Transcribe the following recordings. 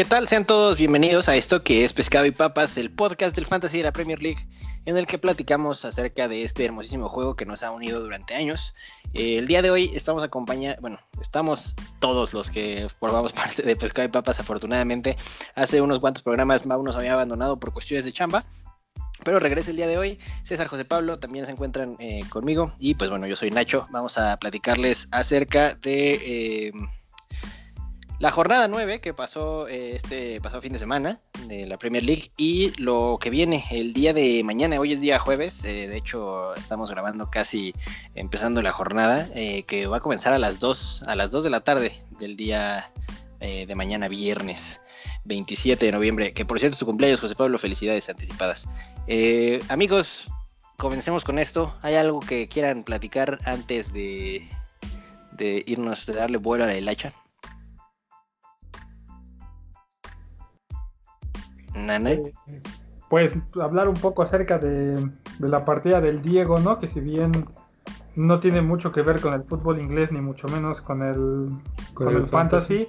¿Qué tal? Sean todos bienvenidos a esto que es Pescado y Papas, el podcast del Fantasy de la Premier League, en el que platicamos acerca de este hermosísimo juego que nos ha unido durante años. Eh, el día de hoy estamos acompañados, bueno, estamos todos los que formamos parte de Pescado y Papas, afortunadamente. Hace unos cuantos programas Mau nos había abandonado por cuestiones de chamba. Pero regresa el día de hoy. César José Pablo también se encuentran eh, conmigo. Y pues bueno, yo soy Nacho. Vamos a platicarles acerca de eh, la jornada 9 que pasó eh, este pasado fin de semana de la Premier League y lo que viene el día de mañana, hoy es día jueves, eh, de hecho estamos grabando casi empezando la jornada eh, que va a comenzar a las 2 a las 2 de la tarde del día de mañana viernes 27 de noviembre, que por cierto es su cumpleaños, José Pablo, felicidades anticipadas. amigos, comencemos con esto. ¿Hay algo que quieran platicar antes de, de irnos, de darle vuelo a la hilacha? Pues, pues, hablar un poco acerca de, la partida del Diego, ¿no? Que si bien no tiene mucho que ver con el fútbol inglés, ni mucho menos con el, con, el, fantasy,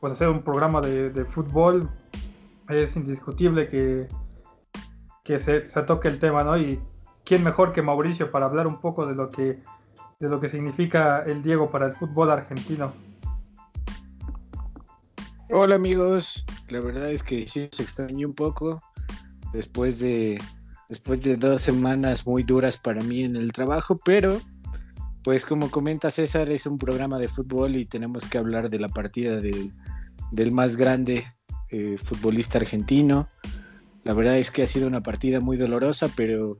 pues hacer un programa de, fútbol es indiscutible que, que se, se, toque el tema, ¿no? Y quién mejor que Mauricio para hablar un poco de lo que, de lo que significa el Diego para el fútbol argentino. Hola amigos, la verdad es que sí se extrañó un poco después de después de dos semanas muy duras para mí en el trabajo, pero pues como comenta César es un programa de fútbol y tenemos que hablar de la partida del, del más grande eh, futbolista argentino. La verdad es que ha sido una partida muy dolorosa, pero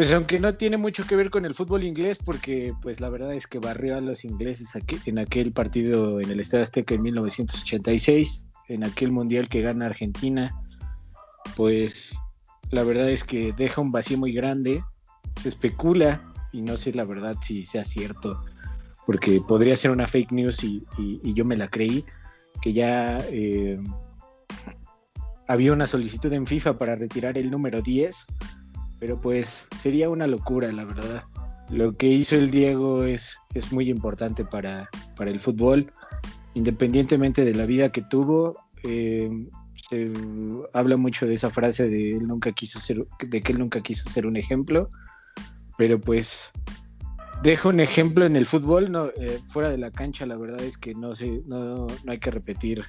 pues aunque no tiene mucho que ver con el fútbol inglés, porque pues la verdad es que barrió a los ingleses en aquel partido en el Estadio Azteca en 1986, en aquel mundial que gana Argentina, pues la verdad es que deja un vacío muy grande, se especula y no sé la verdad si sea cierto, porque podría ser una fake news y, yo me la creí, que ya eh, había una solicitud en FIFA para retirar el número 10 pero pues sería una locura, la verdad. Lo que hizo el Diego es, es muy importante para, para el fútbol, independientemente de la vida que tuvo. Eh, se habla mucho de esa frase de él nunca quiso ser, de que él nunca quiso ser un ejemplo, pero pues deja un ejemplo en el fútbol, no, eh, fuera de la cancha, la verdad es que no, se, no, no hay que repetir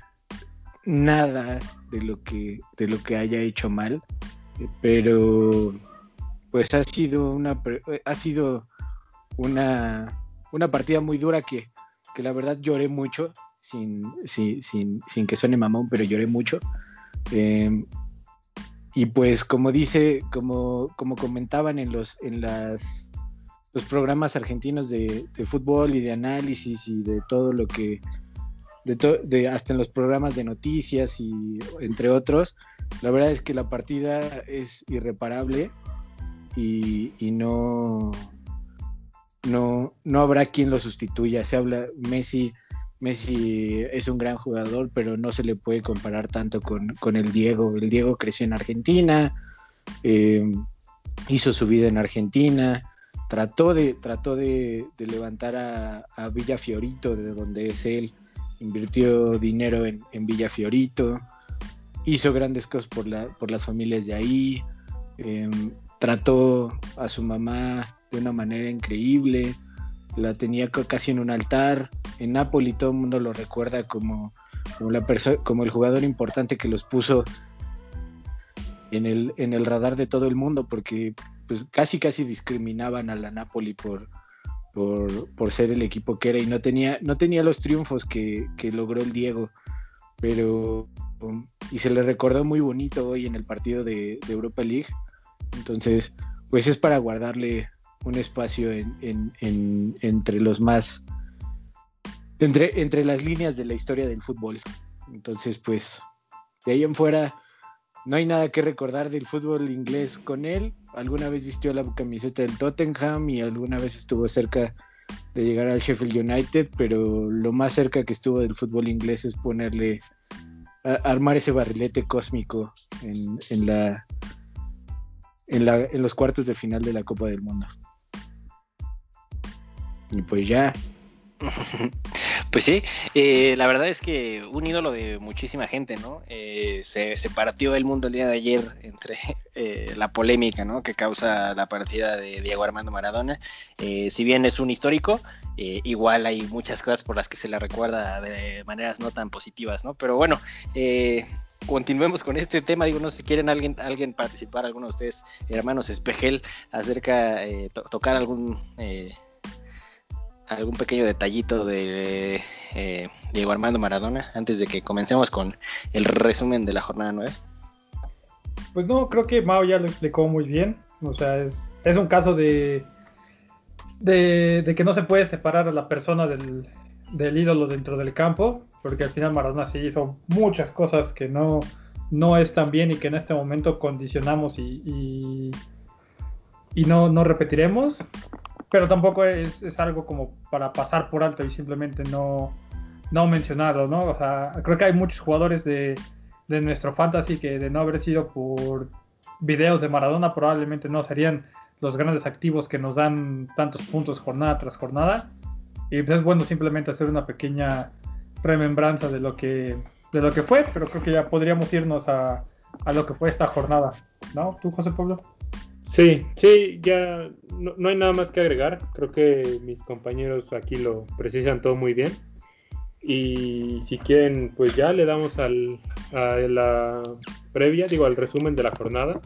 nada de lo que, de lo que haya hecho mal, pero pues ha sido una, eh, ha sido una, una partida muy dura que, que la verdad lloré mucho, sin, sin, sin, que suene mamón, pero lloré mucho. Em, y pues como dice, como, como comentaban en los, en las, los programas argentinos de, de fútbol y de análisis y de todo lo que, de, de hasta en los programas de noticias y entre otros, la verdad es que la partida es irreparable y, no, no, no habrá quien lo sustituya. Se habla, Messi, Messi es un gran jugador, pero no se le puede comparar tanto con, el Diego. El Diego creció en Argentina, eh, hizo su vida en Argentina, trató de, trató de, levantar a, Villa Fiorito, de donde es él, invirtió dinero en, en Villa Fiorito, hizo grandes cosas por, la, por las familias de ahí. Eh, trató a su mamá de una manera increíble, la tenía casi en un altar. En Napoli todo el mundo lo recuerda como, como, el jugador importante que los puso en el, en el radar de todo el mundo, porque pues, casi casi discriminaban a la Napoli por, por, ser el equipo que era y no tenía, no tenía los triunfos que, logró el Diego, pero y se le recordó muy bonito hoy en el partido de Europa League entonces, pues es para guardarle un espacio entre los más, entre, entre las líneas de la historia del fútbol. Entonces, pues, de ahí en fuera, no hay nada que recordar del fútbol inglés con él. Alguna vez vistió la camiseta del Tottenham y alguna vez estuvo cerca de llegar al Sheffield United, pero lo más cerca que estuvo del fútbol inglés es ponerle, armar ese barrilete cósmico en la en, los cuartos de final de la Copa del Mundo. Y pues ya. Pues sí, eh, la verdad es que un ídolo de muchísima gente, ¿no? Eh, se, partió el mundo el día de ayer entre eh, la polémica, ¿no? Que causa la partida de Diego Armando Maradona. si bien es un histórico, igual hay muchas cosas por las que se le recuerda de maneras no tan positivas, ¿no? Pero bueno, continuemos con este tema. Digo, no si quieren alguien, alguien participar, alguno de ustedes, hermanos Espejel, acerca, tocar algún algún pequeño detallito de eh, Diego Armando Maradona antes de que comencemos con el resumen de la jornada 9? Pues no, creo que Mao ya lo explicó muy bien. O sea, es, es un caso de, de, que no se puede separar a la persona del, del, ídolo dentro del campo, porque al final Maradona sí hizo muchas cosas que no, no están bien y que en este momento condicionamos y, y, y no, no repetiremos pero tampoco es, algo como para pasar por alto y simplemente no, no mencionarlo, ¿no? O sea, creo que hay muchos jugadores de, nuestro fantasy que de no haber sido por videos de Maradona probablemente no serían los grandes activos que nos dan tantos puntos jornada tras jornada. Y pues es bueno simplemente hacer una pequeña remembranza de lo que, de lo que fue, pero creo que ya podríamos irnos a, a lo que fue esta jornada, ¿no? ¿Tú, José Pablo? Sí, sí, ya no, hay nada más que agregar. Creo que mis compañeros aquí lo precisan todo muy bien. Y si quieren, pues ya le damos al, a la previa, digo, al resumen de la jornada.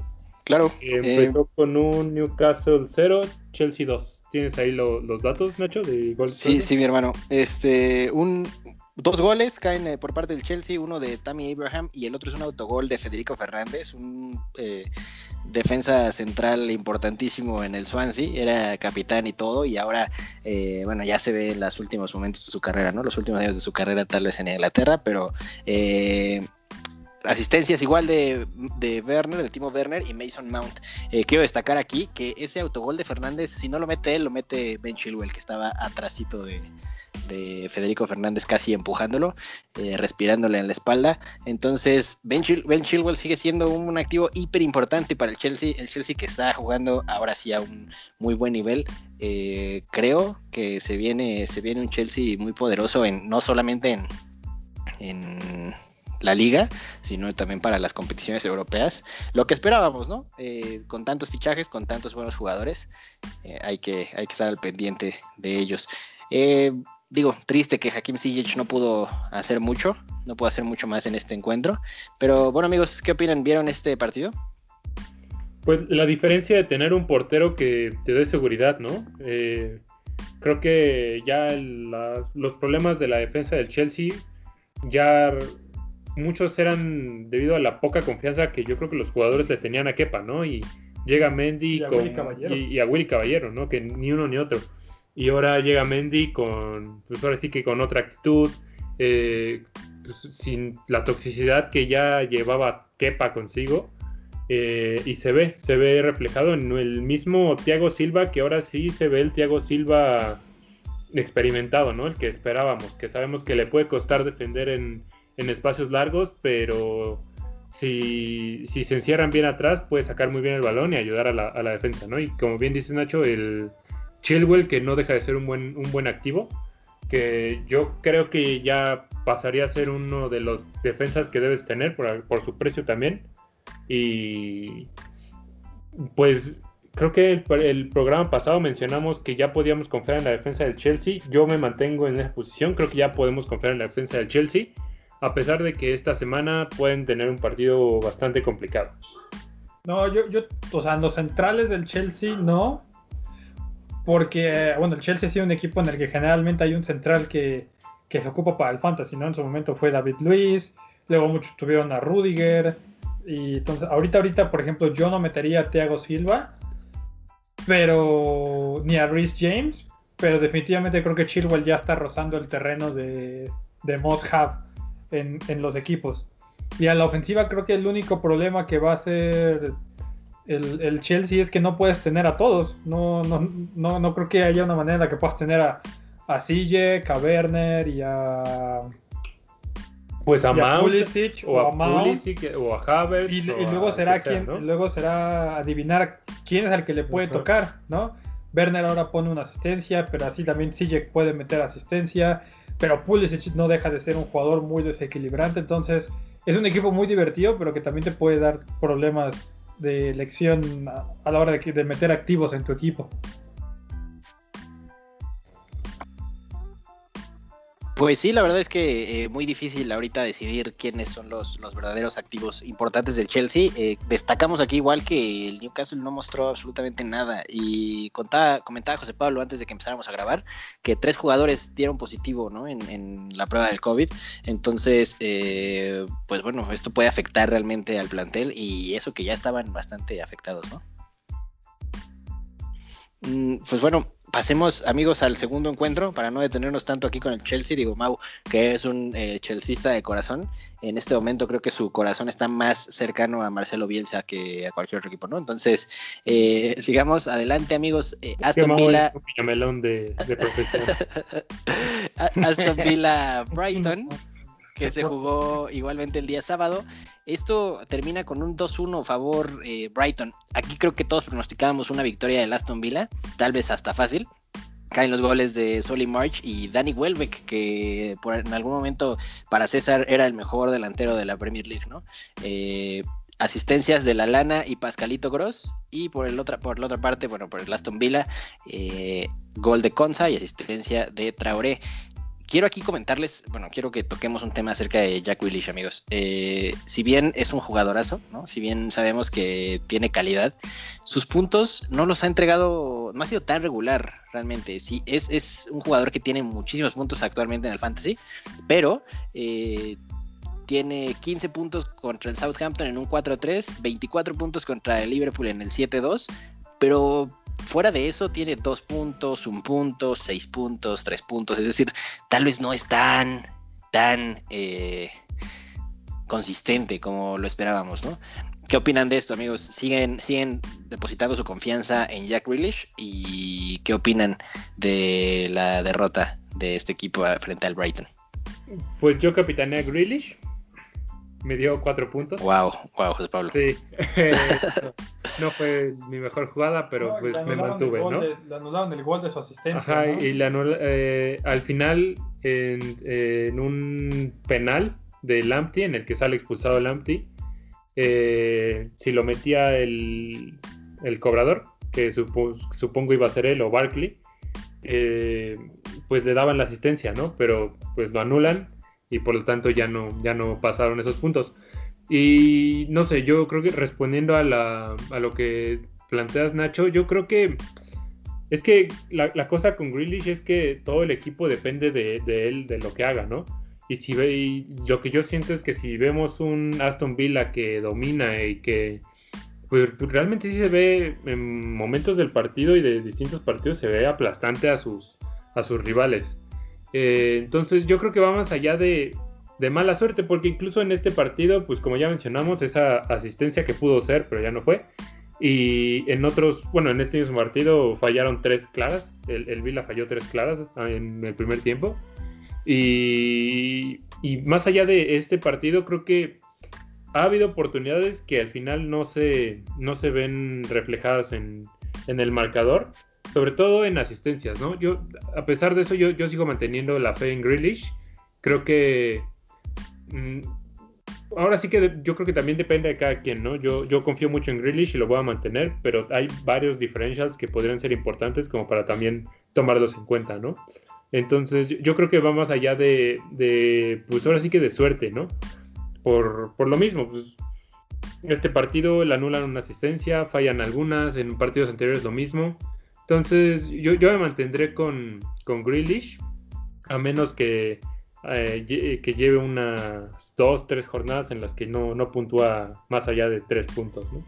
Claro. empezó eh, con un Newcastle 0, Chelsea 2. ¿Tienes ahí los datos, Nacho? De gol sí, sí, mi hermano. Este, un, Dos goles caen eh, por parte del Chelsea, uno de Tammy Abraham y el otro es un autogol de Federico Fernández, un eh, defensa central importantísimo en el Swansea, era capitán y todo, y ahora, eh, bueno, ya se ve en los últimos momentos de su carrera, ¿no? Los últimos años de su carrera tal vez en Inglaterra, pero asistencias igual de, de, Werner, de Timo Werner y Mason Mount. quiero destacar aquí que ese autogol de Fernández, si no lo mete él, lo mete Ben Chilwell, que estaba atrásito de, de Federico Fernández casi empujándolo, eh, respirándole en la espalda. Entonces, Ben, Chilwell sigue siendo un activo hiper importante para el Chelsea. El Chelsea que está jugando ahora sí a un muy buen nivel. Eh, creo que se viene, se viene un Chelsea muy poderoso en, no solamente en, en la liga, sino también para las competiciones europeas. Lo que esperábamos, ¿no? Eh, con tantos fichajes, con tantos buenos jugadores, hay, que, hay que estar al pendiente de ellos. Digo, triste que Hakim Ziyech no pudo hacer mucho, no pudo hacer mucho más en este encuentro. Pero bueno, amigos, ¿qué opinan? ¿Vieron este partido? Pues la diferencia de tener un portero que te dé seguridad, ¿no? Eh, creo que ya los problemas de la defensa del Chelsea ya muchos eran debido a la poca confianza que yo creo que los jugadores le tenían a Kepa, ¿no? Y llega Mendy y a Willy Caballero, ¿no? Que ni uno ni otro. Y ahora llega Mendy con, pues ahora sí que con otra actitud, eh, pues sin la toxicidad que ya llevaba Kepa consigo. Eh, y se ve, se ve reflejado en el mismo Thiago Silva, que ahora sí se ve el Thiago Silva experimentado, ¿no? El que esperábamos, que sabemos que le puede costar defender en, espacios largos, pero si, si, se encierran bien atrás, puede sacar muy bien el balón y ayudar a la, a la defensa, ¿no? Y como bien dice Nacho, el, Chilwell, que no deja de ser un buen, un buen activo, que yo creo que ya pasaría a ser uno de los defensas que debes tener por, su precio también. Y pues creo que el, el, programa pasado mencionamos que ya podíamos confiar en la defensa del Chelsea. Yo me mantengo en esa posición. Creo que ya podemos confiar en la defensa del Chelsea. A pesar de que esta semana pueden tener un partido bastante complicado. No, yo, yo, o sea, los centrales del Chelsea no porque, bueno, el Chelsea ha sido un equipo en el que generalmente hay un central que, se ocupa para el fantasy, ¿no? En su momento fue David Luis, luego muchos tuvieron a Rudiger, y entonces ahorita, ahorita, por ejemplo, yo no metería a Thiago Silva, pero ni a Rhys James, pero definitivamente creo que Chilwell ya está rozando el terreno de, de Moss Hub en, en los equipos. Y a la ofensiva creo que el único problema que va a ser el, Chelsea es que no puedes tener a todos. No, no, no, no creo que haya una manera en la que puedas tener a, a a Werner y a. Pues a, Pulisic, o, a, Pulisic o a Havertz. Y, luego será quien, luego será adivinar quién es el que le puede tocar, ¿no? Werner ahora pone una asistencia, pero así también Sijek puede meter asistencia. pero Pulisic no deja de ser un jugador muy desequilibrante, entonces es un equipo muy divertido, pero que también te puede dar problemas de elección a, la hora de, de meter activos en tu equipo. Pues sí, la verdad es que eh, muy difícil ahorita decidir quiénes son los, los verdaderos activos importantes del Chelsea. Eh, destacamos aquí igual que el Newcastle no mostró absolutamente nada y contaba, comentaba José Pablo antes de que empezáramos a grabar que tres jugadores dieron positivo ¿no? en, la prueba del COVID. Entonces, eh, pues bueno, esto puede afectar realmente al plantel y eso que ya estaban bastante afectados, ¿no? Mm, pues bueno, pasemos, amigos, al segundo encuentro para no detenernos tanto aquí con el Chelsea. Digo, Mau, que es un eh, chelseaista de corazón. En este momento creo que su corazón está más cercano a Marcelo Bielsa que a cualquier otro equipo, ¿no? Entonces, eh, sigamos adelante, amigos. Eh, Aston Villa. de, de Aston Villa Brighton, que se jugó igualmente el día sábado. Esto termina con un 2-1 favor eh, Brighton. Aquí creo que todos pronosticábamos una victoria del Aston Villa, tal vez hasta fácil. Caen los goles de Solly March y Danny Welbeck, que por, en algún momento para César era el mejor delantero de la Premier League, ¿no? Eh, asistencias de La Lana y Pascalito Gross. Y por, el otra, por la otra parte, bueno, por el Aston Villa, eh, gol de Conza y asistencia de Traoré quiero aquí comentarles, bueno, quiero que toquemos un tema acerca de Jack Willish, amigos. Eh, si bien es un jugadorazo, ¿no? Si bien sabemos que tiene calidad, sus puntos no los ha entregado, no ha sido tan regular realmente. Sí, es, es un jugador que tiene muchísimos puntos actualmente en el fantasy, pero eh, tiene 15 puntos contra el Southampton en un 4-3, 24 puntos contra el Liverpool en el 7-2, pero Fuera de eso, tiene dos puntos, un punto, seis puntos, tres puntos. Es decir, tal vez no es tan, tan eh, consistente como lo esperábamos, ¿no? ¿Qué opinan de esto, amigos? ¿Siguen, ¿Siguen depositando su confianza en Jack Grealish? ¿Y qué opinan de la derrota de este equipo frente al Brighton? Pues yo capitané a Grealish me dio cuatro puntos. Wow, wow, José Pablo. Sí, no, fue mi mejor jugada, pero pues me mantuve, ¿no? le anularon el gol de su asistencia. Ajá, y la eh, al final, en, un penal de Lamptey, en el que sale expulsado Lamptey, eh, si lo metía el, el cobrador, que supongo iba a ser él o Barkley, eh, pues le daban la asistencia, ¿no? Pero pues lo anulan y por lo tanto ya no, ya no pasaron esos puntos. Y no sé, yo creo que respondiendo a, la, lo que planteas, Nacho, yo creo que es que la, cosa con Grealish es que todo el equipo depende de, él, de lo que haga, ¿no? Y, si ve, lo que yo siento es que si vemos un Aston Villa que domina y que pues, realmente sí se ve en momentos del partido y de distintos partidos se ve aplastante a sus, a sus rivales. Eh, entonces yo creo que va más allá de, mala suerte, porque incluso en este partido, pues como ya mencionamos, esa asistencia que pudo ser, pero ya no fue. Y en otros, bueno, en este mismo partido fallaron tres claras. El, el Vila falló tres claras en el primer tiempo. Y, más allá de este partido, creo que ha habido oportunidades que al final no se, no se ven reflejadas en, en el marcador sobre todo en asistencias, ¿no? Yo, a pesar de eso, yo, yo sigo manteniendo la fe en Grealish. Creo que. Mm, ahora sí que yo creo que también depende de cada quien, ¿no? Yo, yo confío mucho en Grealish y lo voy a mantener, pero hay varios differentials que podrían ser importantes como para también tomarlos en cuenta, ¿no? Entonces, yo creo que va más allá de, pues ahora sí que de suerte, ¿no? Por, por lo mismo, pues, este partido le anulan una asistencia, fallan algunas, en partidos anteriores lo mismo. Entonces, yo, yo me mantendré con, con Grealish, a menos que, eh, que lleve unas dos, tres jornadas en las que no, no puntúa más allá de tres puntos, ¿no?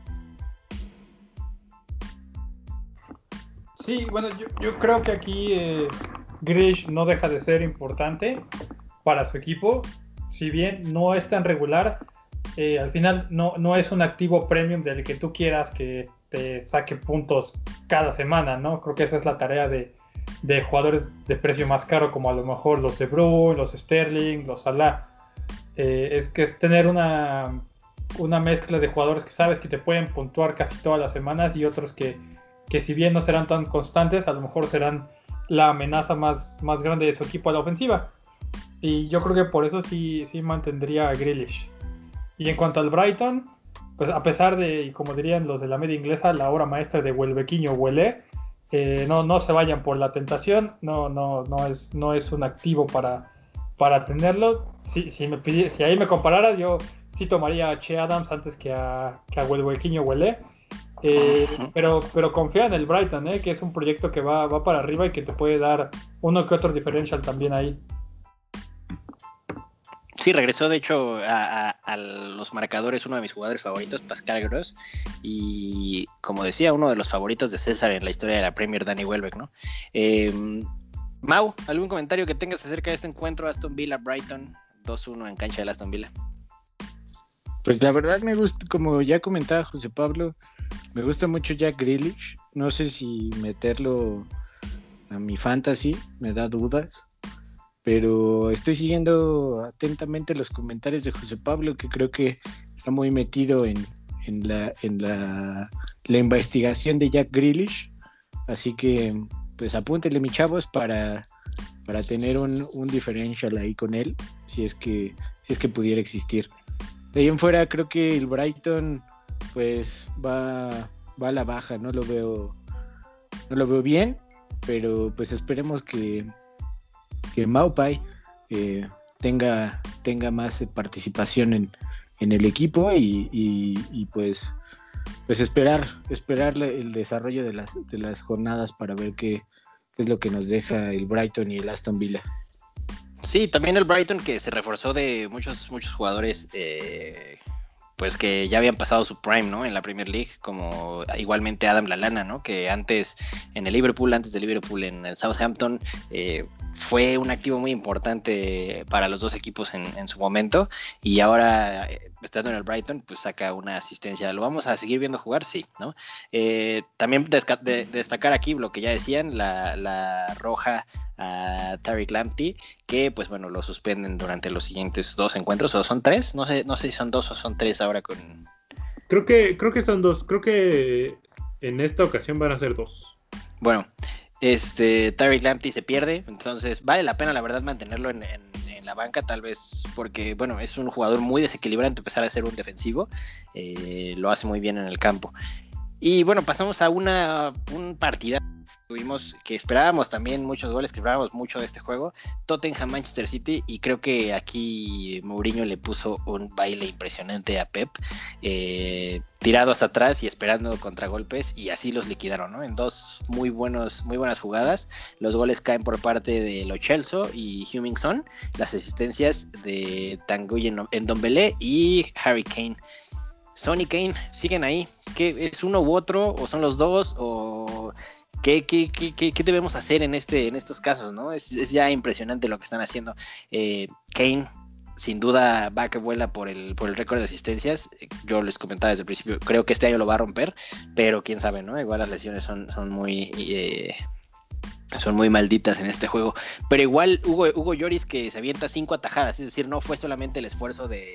Sí, bueno, yo, creo que aquí eh, Grealish no deja de ser importante para su equipo. Si bien no es tan regular, eh, al final no, no es un activo premium del que tú quieras que te saque puntos cada semana, ¿no? Creo que esa es la tarea de, jugadores de precio más caro, como a lo mejor los de Bruyne, los Sterling, los Salah. Eh, es que es tener una, una mezcla de jugadores que sabes que te pueden puntuar casi todas las semanas y otros que, que si bien no serán tan constantes, a lo mejor serán la amenaza más, más grande de su equipo a la ofensiva. Y yo creo que por eso sí, sí mantendría a Grealish. Y en cuanto al Brighton, pues a pesar de, como dirían los de la media inglesa, la obra maestra de Huelvequiño huele, eh, no, no se vayan por la tentación, no, no, no, es, no es un activo para, para tenerlo. Si, si, me si ahí me compararas, yo sí tomaría a Che Adams antes que a, que a Huelvequiño huele. Eh, pero, pero confía en el Brighton, eh, que es un proyecto que va, va para arriba y que te puede dar uno que otro differential también ahí. Sí, regresó de hecho a, los marcadores uno de mis jugadores favoritos, Pascal Gross, y como decía, uno de los favoritos de César en la historia de la Premier, Danny Welbeck, ¿no? Em, Mau, ¿algún comentario que tengas acerca de este encuentro Aston Villa-Brighton 2-1 en cancha de Aston Villa? Pues la verdad me gusta, como ya comentaba José Pablo, me gusta mucho Jack Grealish. No sé si meterlo a mi fantasy, me da dudas pero estoy siguiendo atentamente los comentarios de José Pablo, que creo que está muy metido en, la, en la, investigación de Jack Grealish. Así que, pues apúntele, mi chavos, para, para tener un, un differential ahí con él, si es que, si es que pudiera existir. De ahí en fuera, creo que el Brighton, pues va, va a la baja, no lo veo, no lo veo bien, pero pues esperemos que que Maupai eh, tenga, tenga más participación en, el equipo y, pues, pues esperar, esperar el desarrollo de las, de las jornadas para ver qué, es lo que nos deja el Brighton y el Aston Villa. Sí, también el Brighton que se reforzó de muchos, muchos jugadores eh, pues que ya habían pasado su prime, ¿no? En la Premier League, como igualmente Adam Lalana, ¿no? Que antes en el Liverpool, antes de Liverpool en el Southampton, eh, fue un activo muy importante para los dos equipos en, su momento y ahora eh, estando en el Brighton pues saca una asistencia. ¿Lo vamos a seguir viendo jugar? Sí, ¿no? Eh, también destacar aquí lo que ya decían, la, roja a Tariq Lamptey que pues bueno lo suspenden durante los siguientes dos encuentros o son tres, no sé, no sé si son dos o son tres ahora con... Creo que, creo que son dos, creo que en esta ocasión van a ser dos. Bueno, este, Tyreek Lamptey se pierde, entonces vale la pena la verdad mantenerlo en, la banca, tal vez porque, bueno, es un jugador muy desequilibrante, a pesar de ser un defensivo, eh, lo hace muy bien en el campo. Y bueno, pasamos a una un partida tuvimos que esperábamos también muchos goles, que esperábamos mucho de este juego, Tottenham Manchester City y creo que aquí Mourinho le puso un baile impresionante a Pep, eh, tirado hasta atrás y esperando contragolpes y así los liquidaron, ¿no? En dos muy buenos, muy buenas jugadas, los goles caen por parte de Lo Celso y Hummingson, las asistencias de Tanguy en Dombele y Harry Kane. Sony Kane siguen ahí. ¿Qué es uno u otro? ¿O son los dos? ¿O ¿Qué, qué, qué, debemos hacer en, este, en estos casos? ¿no? Es, ya impresionante lo que están haciendo. Eh, Kane, sin duda, va que vuela por el, por el récord de asistencias. Yo les comentaba desde el principio, creo que este año lo va a romper, pero quién sabe, ¿no? Igual las lesiones son, son muy. Eh, son muy malditas en este juego. Pero igual Hugo, Hugo Lloris que se avienta cinco atajadas, es decir, no fue solamente el esfuerzo de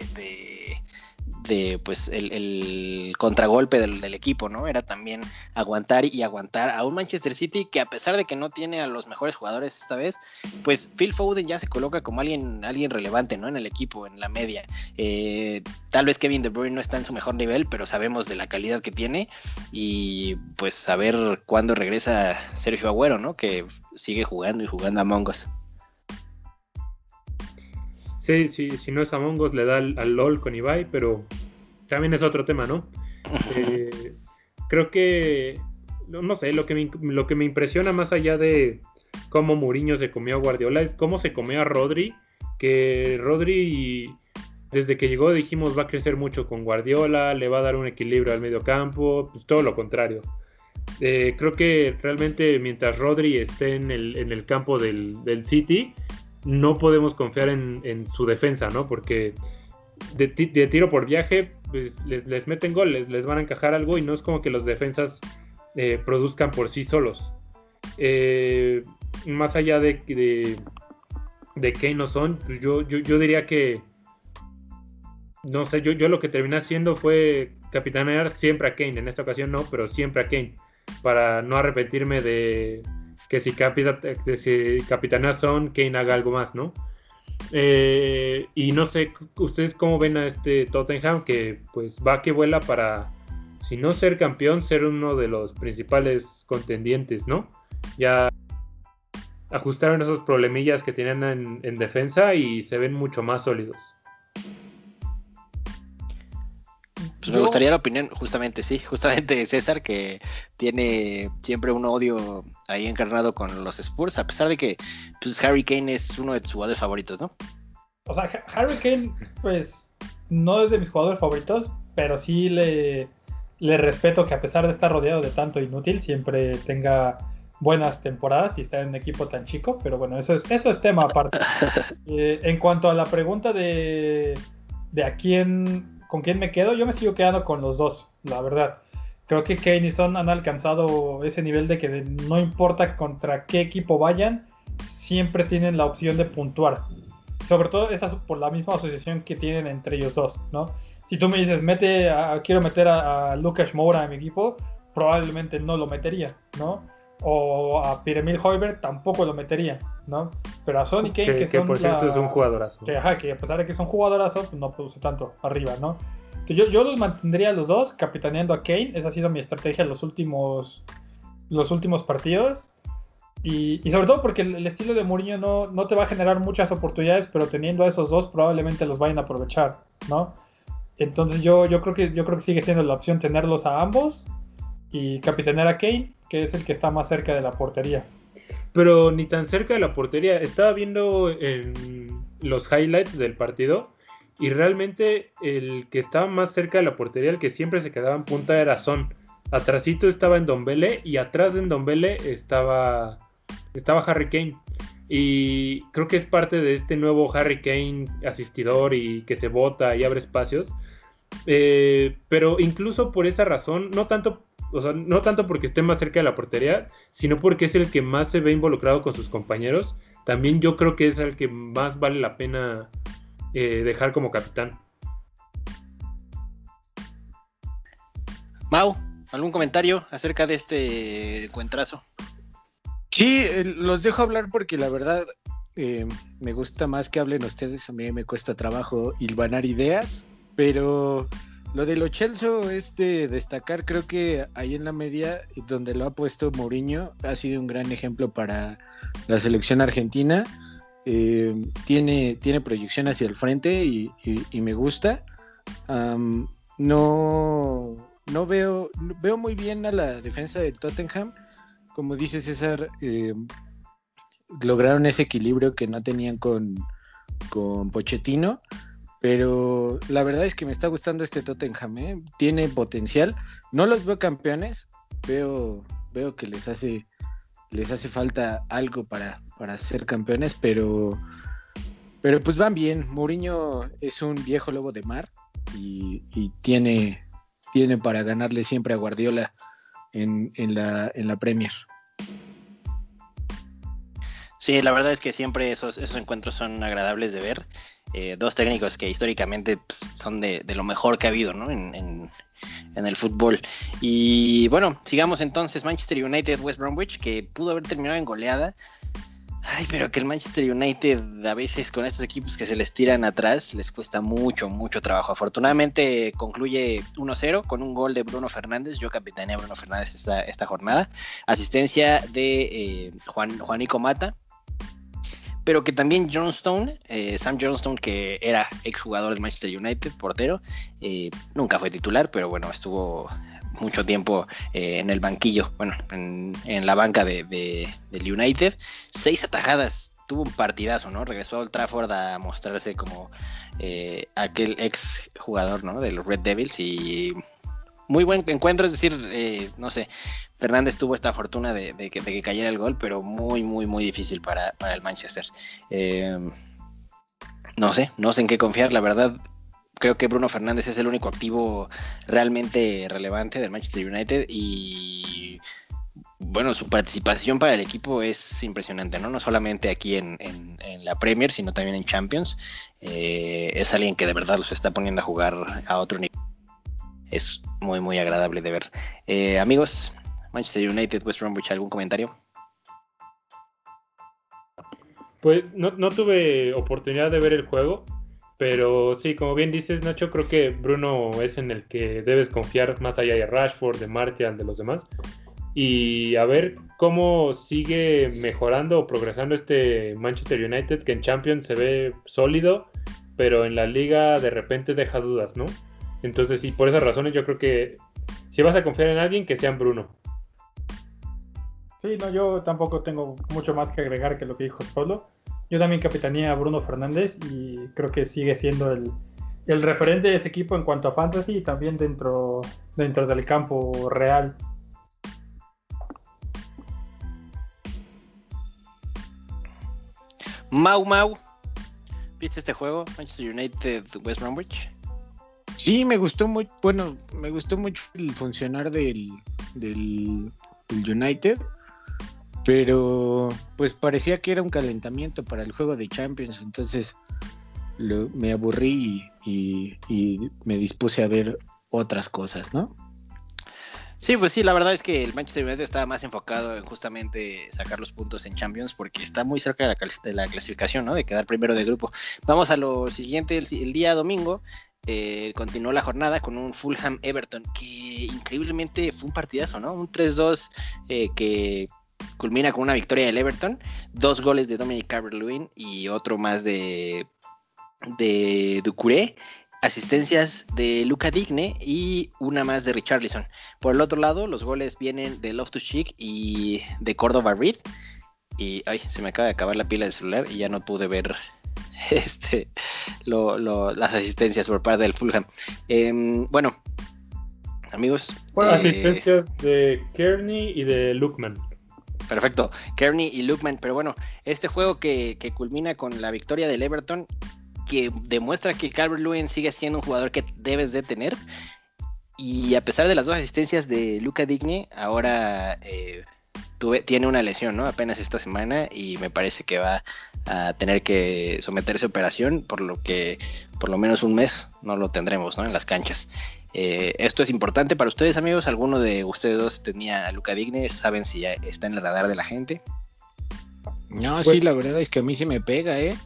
pues el, contragolpe del, equipo, ¿no? Era también aguantar y aguantar a un Manchester City que a pesar de que no tiene a los mejores jugadores esta vez, pues Phil Foden ya se coloca como alguien, alguien relevante, ¿no? En el equipo, en la media. Eh, tal vez Kevin De Bruyne no está en su mejor nivel, pero sabemos de la calidad que tiene y pues a ver cuándo regresa Sergio Agüero, ¿no? Que sigue jugando y jugando a Mongos. Sí, sí, si no es Among Us, le da al, LOL con Ibai, pero también es otro tema, ¿no? Eh, creo que, no, sé, lo que, me, lo que me impresiona más allá de cómo Mourinho se comió a Guardiola es cómo se comió a Rodri, que Rodri desde que llegó dijimos va a crecer mucho con Guardiola, le va a dar un equilibrio al medio campo, pues todo lo contrario. Eh, creo que realmente mientras Rodri esté en el, en el campo del, del City, no podemos confiar en, su defensa, ¿no? Porque de, tiro por viaje pues, les, meten goles, les van a encajar algo y no es como que los defensas eh, produzcan por sí solos. Eh, más allá de, de, de no son, pues yo, yo, diría que, no sé, yo, yo lo que terminé haciendo fue capitanear siempre a Kane, en esta ocasión no, pero siempre a Kane, para no arrepentirme de que si, capita, si Capitana Son, Kane haga algo más, ¿no? Eh, y no sé, ustedes cómo ven a este Tottenham que pues va que vuela para, si no ser campeón, ser uno de los principales contendientes, ¿no? Ya ajustaron esos problemillas que tenían en defensa y se ven mucho más sólidos. Pues me gustaría la opinión, justamente, sí, justamente César, que tiene siempre un odio ahí encarnado con los Spurs, a pesar de que pues, Harry Kane es uno de tus jugadores favoritos, ¿no? O sea, Harry Kane, pues, no es de mis jugadores favoritos, pero sí le, le respeto que a pesar de estar rodeado de tanto inútil, siempre tenga buenas temporadas y está en un equipo tan chico, pero bueno, eso es, eso es tema aparte. Eh, en cuanto a la pregunta de, de a quién con quién me quedo, yo me sigo quedando con los dos, la verdad. Creo que Kane y Son han alcanzado ese nivel de que no importa contra qué equipo vayan, siempre tienen la opción de puntuar. Sobre todo esa por la misma asociación que tienen entre ellos dos, ¿no? Si tú me dices, mete quiero meter a, Lucas Moura en mi equipo, probablemente no lo metería, ¿no? O a Pierre-Emile Hoiberg tampoco lo metería, ¿no? Pero a Sony Kane, que, que, por cierto es un jugadorazo. Que, ajá, que a pesar de que es un jugadorazo, pues no produce tanto arriba, ¿no? yo, yo los mantendría los dos, capitaneando a Kane. Esa ha sido mi estrategia en los últimos, los últimos partidos. Y, y sobre todo porque el, estilo de Mourinho no, no, te va a generar muchas oportunidades, pero teniendo a esos dos probablemente los vayan a aprovechar, ¿no? Entonces yo, yo, creo que, yo creo que sigue siendo la opción tenerlos a ambos y capitanear a Kane, que es el que está más cerca de la portería pero ni tan cerca de la portería. Estaba viendo en los highlights del partido y realmente el que estaba más cerca de la portería, el que siempre se quedaba en punta era Son. Atrasito estaba en Dombele y atrás de Dombele estaba, estaba Harry Kane. Y creo que es parte de este nuevo Harry Kane asistidor y que se vota y abre espacios. Eh, pero incluso por esa razón, no tanto o sea, no tanto porque esté más cerca de la portería, sino porque es el que más se ve involucrado con sus compañeros. También yo creo que es el que más vale la pena eh, dejar como capitán. Mau, ¿algún comentario acerca de este encuentrazo? Sí, eh, los dejo hablar porque la verdad eh, me gusta más que hablen ustedes. A mí me cuesta trabajo hilvanar ideas, pero lo de lo Chelsea es de destacar, creo que ahí en la media, donde lo ha puesto Mourinho, ha sido un gran ejemplo para la selección argentina. Eh, tiene, tiene proyección hacia el frente y, me gusta. no, no veo, veo muy bien a la defensa del Tottenham. Como dice César, eh, lograron ese equilibrio que no tenían con, con Pochettino. Pero la verdad es que me está gustando este Tottenham, ¿eh? tiene potencial. No los veo campeones, veo, veo que les hace, les hace falta algo para, para ser campeones, pero, pero pues van bien. Mourinho es un viejo lobo de mar y, tiene, tiene para ganarle siempre a Guardiola en, en, la, en la Premier. Sí, la verdad es que siempre esos, esos encuentros son agradables de ver. Eh, dos técnicos que históricamente pues, son de, lo mejor que ha habido ¿no? en, el fútbol. Y bueno, sigamos entonces. Manchester United, West Bromwich, que pudo haber terminado en goleada. Ay, pero que el Manchester United a veces con estos equipos que se les tiran atrás les cuesta mucho, mucho trabajo. Afortunadamente concluye 1-0 con un gol de Bruno Fernández. Yo capitaneé a Bruno Fernández esta, esta jornada. Asistencia de eh, Juan, Juanico Mata pero que también Johnstone, eh, Sam Johnstone, que era exjugador del Manchester United, portero, eh, nunca fue titular, pero bueno, estuvo mucho tiempo eh, en el banquillo, bueno, en, la banca de, del United. Seis atajadas, tuvo un partidazo, ¿no? Regresó al Trafford a mostrarse como aquel ex jugador, ¿no? De los Red Devils y muy buen encuentro, es decir, no sé, Fernández tuvo esta fortuna de, que, cayera el gol, pero muy, muy, muy difícil para, el Manchester. Eh, no sé, no sé en qué confiar, la verdad. Creo que Bruno Fernández es el único activo realmente relevante del Manchester United y bueno, su participación para el equipo es impresionante, ¿no? No solamente aquí en, la Premier, sino también en Champions. Eh, es alguien que de verdad los está poniendo a jugar a otro nivel. Es muy, muy agradable de ver. Eh, amigos, Manchester United, West Bromwich, ¿algún comentario? Pues no, no tuve oportunidad de ver el juego, pero sí, como bien dices, Nacho, creo que Bruno es en el que debes confiar más allá de Rashford, de Martial, de los demás. Y a ver cómo sigue mejorando o progresando este Manchester United, que en Champions se ve sólido, pero en la liga de repente deja dudas, ¿no? Entonces, sí, por esas razones yo creo que si vas a confiar en alguien, que sea Bruno. Sí, no, yo tampoco tengo mucho más que agregar que lo que dijo Solo. Yo también capitanía a Bruno Fernández y creo que sigue siendo el, referente de ese equipo en cuanto a fantasy y también dentro, dentro del campo real. Mau Mau, ¿viste este juego? Manchester United West Bromwich. Sí, me gustó mucho, bueno, me gustó mucho el funcionar del, del United pero pues parecía que era un calentamiento para el juego de Champions, entonces me aburrí y, me dispuse a ver otras cosas, ¿no? Sí, pues sí, la verdad es que el Manchester United estaba más enfocado en justamente sacar los puntos en Champions porque está muy cerca de la, clasificación, ¿no? De quedar primero de grupo. Vamos a lo siguiente, el, día domingo eh, continuó la jornada con un Fulham Everton que increíblemente fue un partidazo, ¿no? Un 3-2 eh, que culmina con una victoria del Everton, dos goles de Dominic Calvert-Lewin y otro más de, de Ducuré, asistencias de Luca Digne y una más de Richarlison. Por el otro lado, los goles vienen de Loftus Cheek y de Córdoba Reed. Y ay, se me acaba de acabar la pila del celular y ya no pude ver este las asistencias por parte del Fulham. Em, bueno, amigos. Bueno, eh, asistencias de Kearney y de Lukman. Perfecto, Kearney y Lukman, pero bueno, este juego que, culmina con la victoria del Everton, que demuestra que Calvert Lewin sigue siendo un jugador que debes de tener. Y a pesar de las dos asistencias de Luca Digne, ahora eh, tiene una lesión, ¿no? Apenas esta semana y me parece que va a tener que someterse a operación, por lo que por lo menos un mes no lo tendremos, ¿no? En las canchas. Eh, esto es importante para ustedes, amigos. ¿Alguno de ustedes dos tenía a Luca Digne? ¿Saben si ya está en el radar de la gente? No, sí, pues- la verdad es que a mí sí me pega, ¿eh?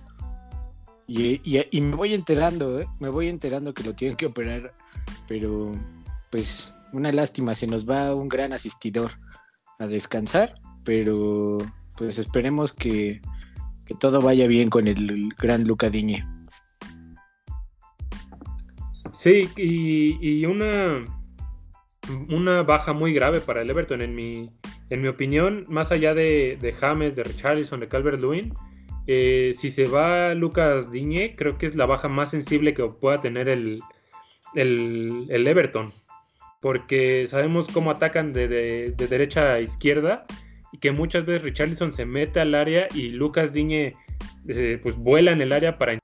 Y, me voy enterando, ¿eh? Me voy enterando que lo tienen que operar. Pero, pues, una lástima, se nos va un gran asistidor a descansar. Pero, pues, esperemos que, que todo vaya bien con el gran Luca Digne. Sí, y, una, una baja muy grave para el Everton, en mi, en mi opinión, más allá de, James, de Richarlison, de Calvert Lewin, eh, si se va Lucas Diñe, creo que es la baja más sensible que pueda tener el, el, Everton. Porque sabemos cómo atacan de, de, derecha a izquierda y que muchas veces Richarlison se mete al área y Lucas Diñe eh, pues vuela en el área para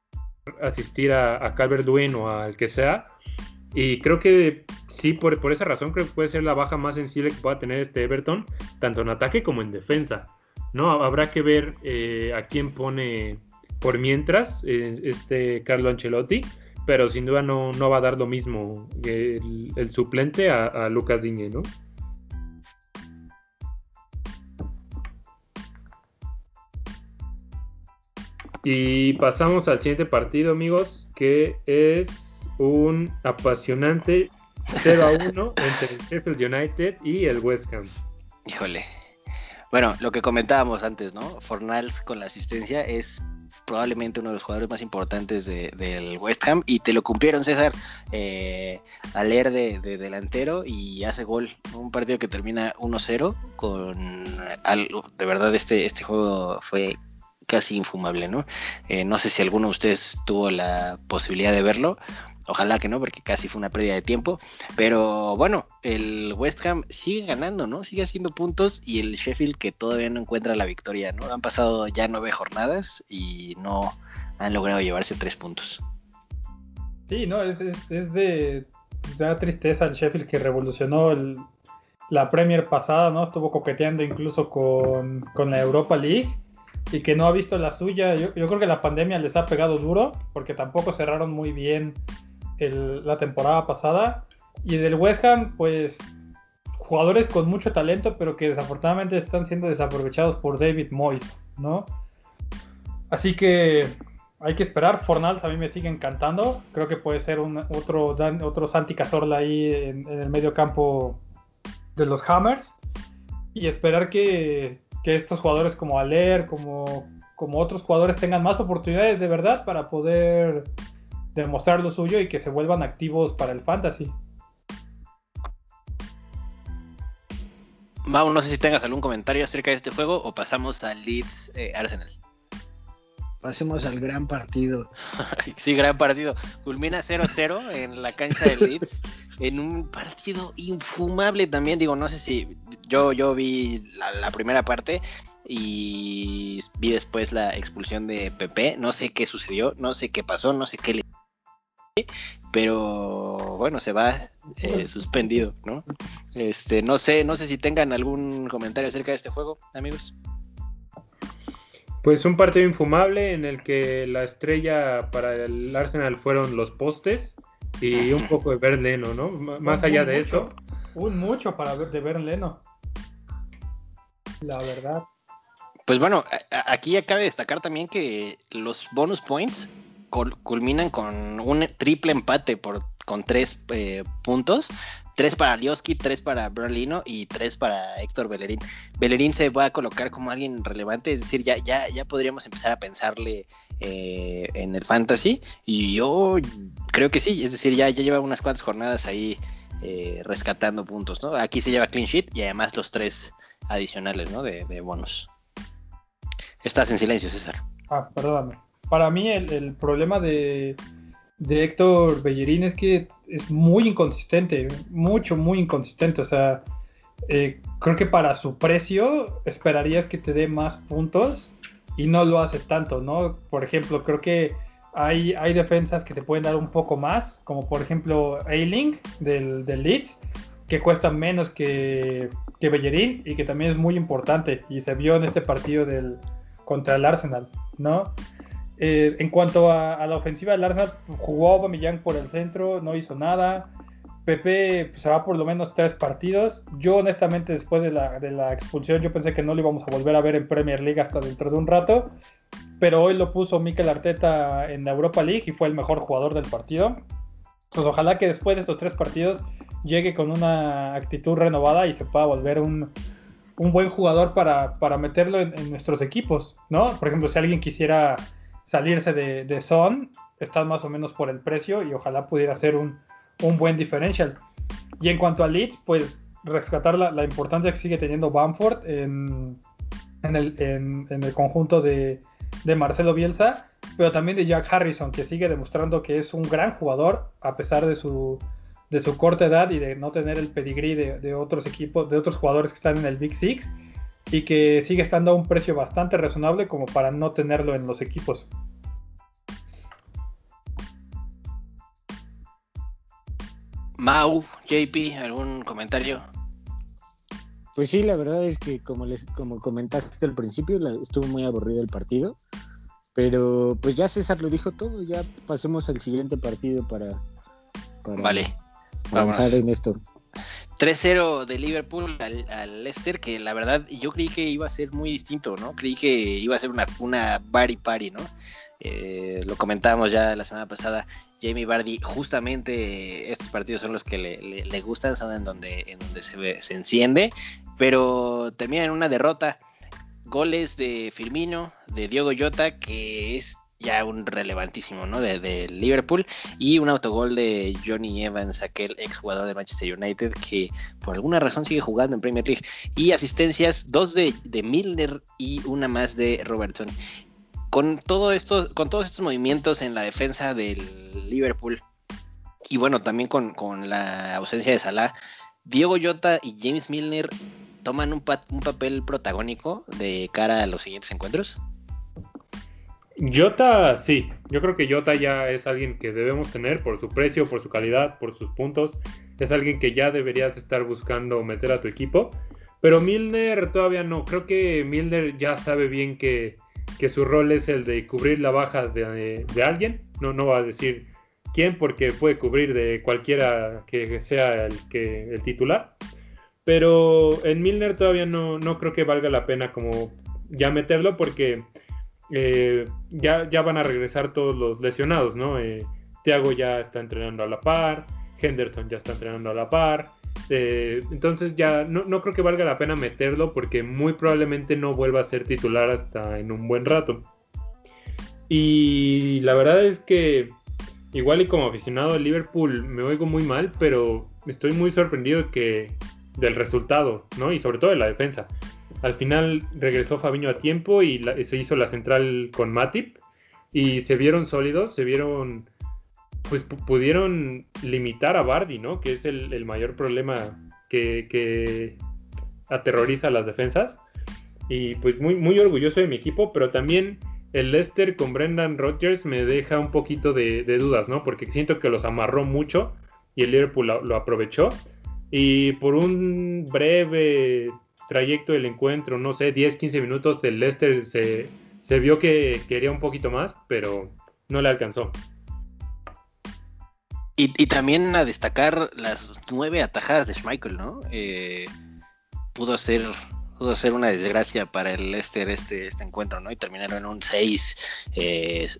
asistir a, Calvert Lewin o al que sea. Y creo que sí, por, por, esa razón creo que puede ser la baja más sensible que pueda tener este Everton, tanto en ataque como en defensa. ¿no? Habrá que ver eh, a quién pone por mientras eh, este Carlo Ancelotti, pero sin duda no, no va a dar lo mismo el, suplente a, Lucas Digne, ¿no? Y pasamos al siguiente partido, amigos, que es un apasionante 0 a 1 entre el Sheffield United y el West Ham. Híjole. Bueno, lo que comentábamos antes, ¿no? Fornals con la asistencia es probablemente uno de los jugadores más importantes del West Ham y te lo cumplieron César eh, al leer de, delantero y hace gol un partido que termina 1-0 con algo de verdad este, este juego fue casi infumable, ¿no? Eh, no sé si alguno de ustedes tuvo la posibilidad de verlo. Ojalá que no, porque casi fue una pérdida de tiempo. Pero bueno, el West Ham sigue ganando, ¿no? Sigue haciendo puntos y el Sheffield que todavía no encuentra la victoria, ¿no? Han pasado ya nueve jornadas y no han logrado llevarse tres puntos. Sí, no, es, de da tristeza el Sheffield que revolucionó la Premier pasada, ¿no? Estuvo coqueteando incluso con, con la Europa League y que no ha visto la suya. Yo, creo que la pandemia les ha pegado duro porque tampoco cerraron muy bien la temporada pasada. Y del West Ham, pues jugadores con mucho talento, pero que desafortunadamente están siendo desaprovechados por David Moyes, ¿no? Así que hay que esperar. Fornals a mí me sigue encantando. Creo que puede ser un, otro, otro Santi Cazorla ahí en, el medio campo de los Hammers. Y esperar que, que estos jugadores como Aler, como, como otros jugadores tengan más oportunidades de verdad para poder demostrar lo suyo y que se vuelvan activos para el fantasy. Mau, no sé si tengas algún comentario acerca de este juego o pasamos al Leeds eh, Arsenal. Pasemos al gran partido. sí, gran partido. Culmina 0-0 en la cancha de Leeds. en un partido infumable también. Digo, no sé si yo, yo vi la, primera parte y vi después la expulsión de Pepe. No sé qué sucedió, no sé qué pasó, no sé qué le pero bueno, se va eh, suspendido, ¿no? Este, no sé, no sé si tengan algún comentario acerca de este juego, amigos. Pues un partido infumable en el que la estrella para el Arsenal fueron los postes y un poco de Ver Leno, ¿no? más allá de eso. Un mucho para ver, de Ver Leno. La verdad. Pues bueno, aquí cabe destacar también que los bonus points culminan con un triple empate por, con tres eh, puntos tres para Lioski, tres para Berlino y tres para Héctor Bellerín. Bellerín se va a colocar como alguien relevante, es decir, ya, ya, ya podríamos empezar a pensarle eh, en el fantasy. Y yo creo que sí, es decir, ya, ya lleva unas cuantas jornadas ahí eh, rescatando puntos, ¿no? Aquí se lleva clean sheet y además los tres adicionales, ¿no? De, bonos. Estás en silencio, César. Ah, perdóname. Para mí el problema de de Héctor Bellerín es que es muy inconsistente, mucho, muy inconsistente. O sea, eh, creo que para su precio esperarías que te dé más puntos y no lo hace tanto, ¿no? Por ejemplo, creo que hay, hay defensas que te pueden dar un poco más, como por ejemplo Ailing del, del Leeds, que cuesta menos que, que Bellerín y que también es muy importante y se vio en este partido del, contra el Arsenal, ¿no? Eh, en cuanto a, la ofensiva del Arsenal, jugó Aubameyang por el centro, no hizo nada. Pepe pues, se va por lo menos tres partidos. Yo honestamente después de la, expulsión yo pensé que no lo íbamos a volver a ver en Premier League hasta dentro de un rato. Pero hoy lo puso Mikel Arteta en la Europa League y fue el mejor jugador del partido. Pues ojalá que después de esos tres partidos llegue con una actitud renovada y se pueda volver un, buen jugador para, meterlo en, en, nuestros equipos, ¿no? Por ejemplo, si alguien quisiera salirse de, Son, está más o menos por el precio y ojalá pudiera ser un, buen differential. Y en cuanto a Leeds, pues rescatar la, importancia que sigue teniendo Bamford en, el, conjunto de, Marcelo Bielsa, pero también de Jack Harrison, que sigue demostrando que es un gran jugador a pesar de su, de su corta edad y de no tener el pedigrí de, de, otros equipos, de otros jugadores que están en el Big Six y que sigue estando a un precio bastante razonable como para no tenerlo en los equipos. Mau, JP, ¿algún comentario? Pues sí, la verdad es que como les como comentaste al principio, estuvo muy aburrido el partido. Pero pues ya César lo dijo todo, ya pasemos al siguiente partido para, vale, avanzar en esto. 3-0 de Liverpool al, Leicester, que la verdad yo creí que iba a ser muy distinto, ¿no? Creí que iba a ser una, una Barry Party, ¿no? Eh, lo comentábamos ya la semana pasada, Jamie Bardi, justamente estos partidos son los que le, gustan, son en donde, en donde se, se enciende, pero termina en una derrota. Goles de Firmino, de Diogo Jota, que es ya un relevantísimo, ¿no? De, Liverpool y un autogol de Johnny Evans, aquel ex jugador de Manchester United que por alguna razón sigue jugando en Premier League y asistencias, dos de, de Milner y una más de Robertson. Con todo esto, con todos estos movimientos en la defensa del Liverpool y bueno, también con, la ausencia de Salah, Diego Jota y James Milner toman un, un papel protagónico de cara a los siguientes encuentros. Jota, sí, yo creo que Jota ya es alguien que debemos tener por su precio, por su calidad, por sus puntos. Es alguien que ya deberías estar buscando meter a tu equipo. Pero Milner todavía no. Creo que Milner ya sabe bien que, su rol es el de cubrir la baja de, alguien. No, no va a decir quién, porque puede cubrir de cualquiera que sea el, que, el titular. Pero en Milner todavía no, no creo que valga la pena como ya meterlo porque eh, ya, van a regresar todos los lesionados, ¿no? Eh, Thiago ya está entrenando a la par, Henderson ya está entrenando a la par. Eh, entonces ya no, no, creo que valga la pena meterlo porque muy probablemente no vuelva a ser titular hasta en un buen rato. Y la verdad es que igual y como aficionado de Liverpool me oigo muy mal, pero estoy muy sorprendido que, del resultado, ¿no? Y sobre todo de la defensa. Al final regresó Fabiño a tiempo y se hizo la central con Matip y se vieron sólidos, se vieron, pues pudieron limitar a Bardi, ¿no? Que es el, mayor problema que, aterroriza a las defensas. Y pues muy, muy orgulloso de mi equipo, pero también el Leicester con Brendan Rodgers me deja un poquito de, dudas, ¿no? Porque siento que los amarró mucho y el Liverpool lo aprovechó. Y por un breve trayecto del encuentro, no sé, 10, 15 minutos, el Leicester se, se vio que quería un poquito más, pero no le alcanzó. Y, también a destacar las nueve atajadas de Schmeichel, ¿no? Eh, pudo ser pudo ser una desgracia para el Leicester este, este encuentro, ¿no? Y terminaron en un 6,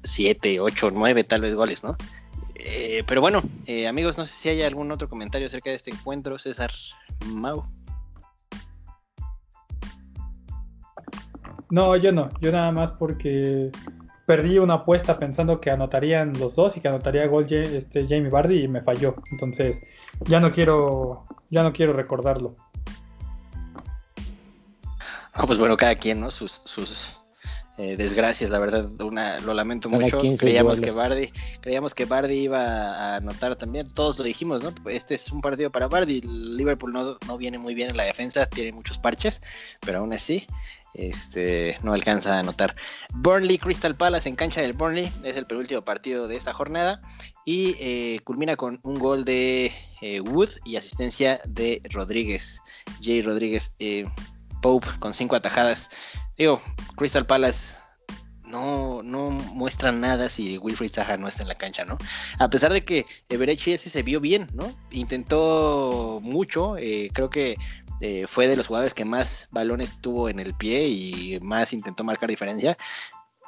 7, 8, 9 tal vez goles, ¿no? Eh, pero bueno, eh, amigos, no sé si hay algún otro comentario acerca de este encuentro, César Mau. No, yo no, yo nada más porque perdí una apuesta pensando que anotarían los dos y que anotaría gol este, Jamie Bardi y me falló. Entonces, ya no quiero, ya no quiero recordarlo. pues bueno, cada quien, ¿no? Sus, sus eh, desgracias, la verdad, una, lo lamento mucho. Creíamos que Bardi, creíamos que Bardi iba a anotar también, todos lo dijimos, ¿no? Este es un partido para Bardi. Liverpool no, no viene muy bien en la defensa, tiene muchos parches, pero aún así este, no alcanza a anotar. Burnley Crystal Palace en cancha del Burnley es el penúltimo partido de esta jornada y eh, culmina con un gol de eh, Wood y asistencia de Rodríguez, Jay Rodríguez. Pope con cinco atajadas. Digo, Crystal Palace no, no muestra nada si Wilfried Zaha no está en la cancha, ¿no? A pesar de que Everechi ese se vio bien, ¿no? Intentó mucho, eh, creo que eh, fue de los jugadores que más balones tuvo en el pie y más intentó marcar diferencia.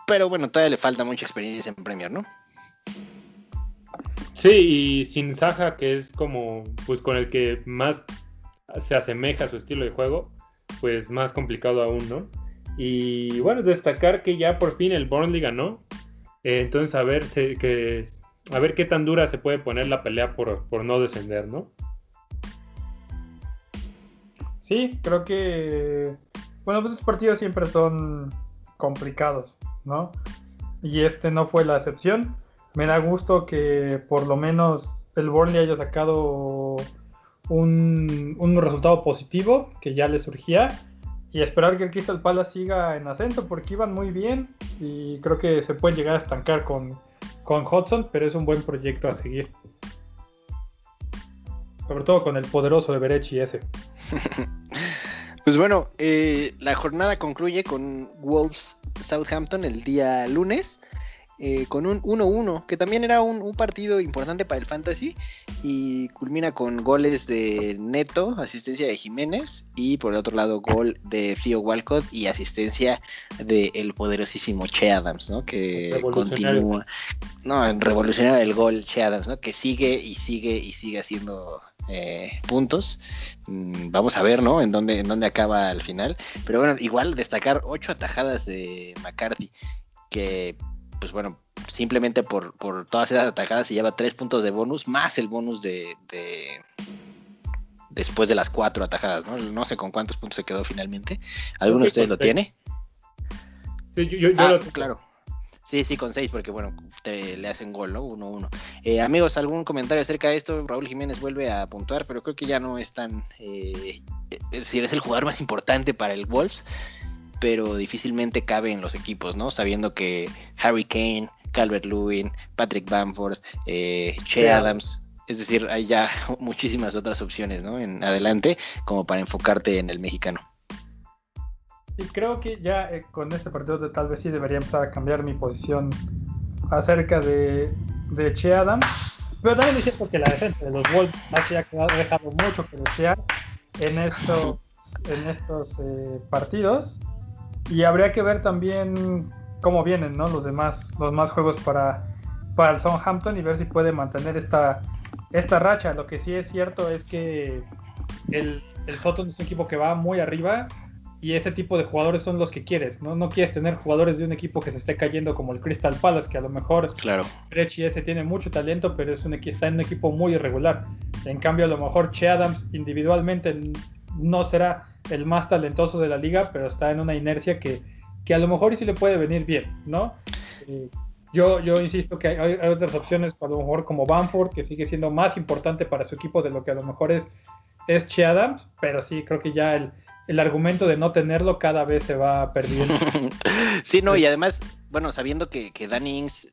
Pero bueno, todavía le falta mucha experiencia en Premier, ¿no? Sí, y sin Zaha, que es como, pues con el que más se asemeja a su estilo de juego, pues más complicado aún, ¿no? Y bueno, destacar que ya por fin el Burnley ganó. Eh, entonces, a ver, que, a ver qué tan dura se puede poner la pelea por, no descender, ¿no? Sí, creo que. Bueno, pues estos partidos siempre son complicados, ¿no? Y este no fue la excepción. Me da gusto que por lo menos el Burnley haya sacado un, un resultado positivo que ya le surgía y esperar que el Crystal Palace siga en ascenso porque iban muy bien y creo que se pueden llegar a estancar con, con Hudson, pero es un buen proyecto a seguir. Sobre todo con el poderoso de Berechi ese. pues bueno, eh, la jornada concluye con Wolves Southampton el día lunes. Eh, con un 1-1, que también era un, partido importante para el Fantasy, y culmina con goles de Neto, asistencia de Jiménez, y por el otro lado gol de Theo Walcott y asistencia del el poderosísimo Che Adams, ¿no? Que continúa, no, revolucionario el gol Che Adams, ¿no? Que sigue y sigue y sigue haciendo eh, puntos. Mm, vamos a ver, ¿no? En dónde, en dónde acaba al final. Pero bueno, igual destacar ocho atajadas de McCarthy, que pues bueno, simplemente por, todas esas atacadas se lleva tres puntos de bonus, más el bonus de, después de las cuatro atajadas, ¿no? No sé con cuántos puntos se quedó finalmente. ¿Alguno de ustedes lo tiene? Sí, yo, yo, ah, claro. Sí, sí, con seis, porque bueno, te, le hacen gol, ¿no? 1-1. Eh, amigos, ¿algún comentario acerca de esto? Raúl Jiménez vuelve a puntuar, pero creo que ya no es tan. Eh, es decir, es el jugador más importante para el Wolves pero difícilmente cabe en los equipos, ¿no? Sabiendo que Harry Kane, Calvert Lewin, Patrick Bamford, eh, Che Adams, es decir, hay ya muchísimas otras opciones, ¿no? En adelante, como para enfocarte en el mexicano. Y creo que ya eh, con este partido tal vez sí debería empezar a cambiar mi posición acerca de, de Che Adams. Pero también es cierto que la defensa de los Wolves ha dejado mucho que desear en estos, en estos eh, partidos. Y habría que ver también cómo vienen, ¿no? Los demás, los más juegos para, para el Southampton y ver si puede mantener esta, esta racha. Lo que sí es cierto es que el, el Soton es un equipo que va muy arriba y ese tipo de jugadores son los que quieres, ¿no? No quieres tener jugadores de un equipo que se esté cayendo como el Crystal Palace, que a lo mejor claro. Brechi ese tiene mucho talento, pero es un, está en un equipo muy irregular. En cambio, a lo mejor Che Adams individualmente no será el más talentoso de la liga, pero está en una inercia que, que a lo mejor sí le puede venir bien, ¿no? Eh, yo, yo insisto que hay, otras opciones, a lo mejor como Bamford, que sigue siendo más importante para su equipo de lo que a lo mejor es, es Che Adams, pero sí creo que ya el, el argumento de no tenerlo cada vez se va perdiendo. sí, no, y además, bueno, sabiendo que, que Danny Ings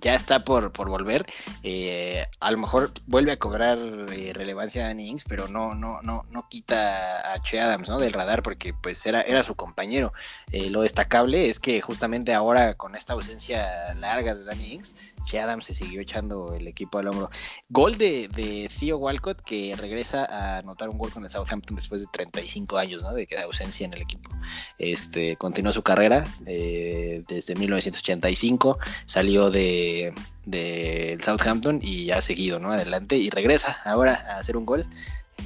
ya está por, por volver, eh, a lo mejor vuelve a cobrar eh, relevancia Danny Ings, pero no, no, no, no quita a Che Adams, ¿no? Del radar, porque pues era, era su compañero. Eh, lo destacable es que justamente ahora con esta ausencia larga de Danny Ings, Che Adams se siguió echando el equipo al hombro. Gol de, de Theo Walcott que regresa a anotar un gol con el Southampton después de 35 años ¿no? de ausencia en el equipo. Este, continuó su carrera eh, desde 1985, salió de, de Southampton y ha seguido ¿no? adelante y regresa ahora a hacer un gol.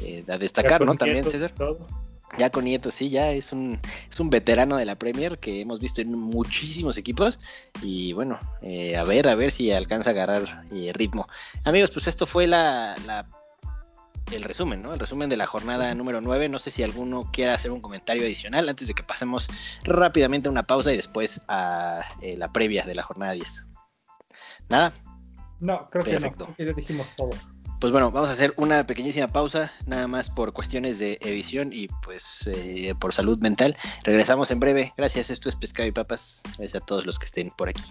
Eh, a destacar, ¿no? También, César. Todo ya con Nieto, sí, ya es un, es un veterano de la Premier que hemos visto en muchísimos equipos. Y bueno, eh, a ver, a ver si alcanza a agarrar eh, ritmo. Amigos, pues esto fue la, la, el resumen, ¿no? El resumen de la jornada número 9. No sé si alguno quiera hacer un comentario adicional antes de que pasemos rápidamente a una pausa y después a eh, la previa de la jornada 10. ¿Nada? No, creo Perfecto. que no. ya dijimos todo pues bueno, vamos a hacer una pequeñísima pausa, nada más por cuestiones de edición y pues eh, por salud mental. Regresamos en breve. Gracias, esto es Pescado y Papas. Gracias a todos los que estén por aquí.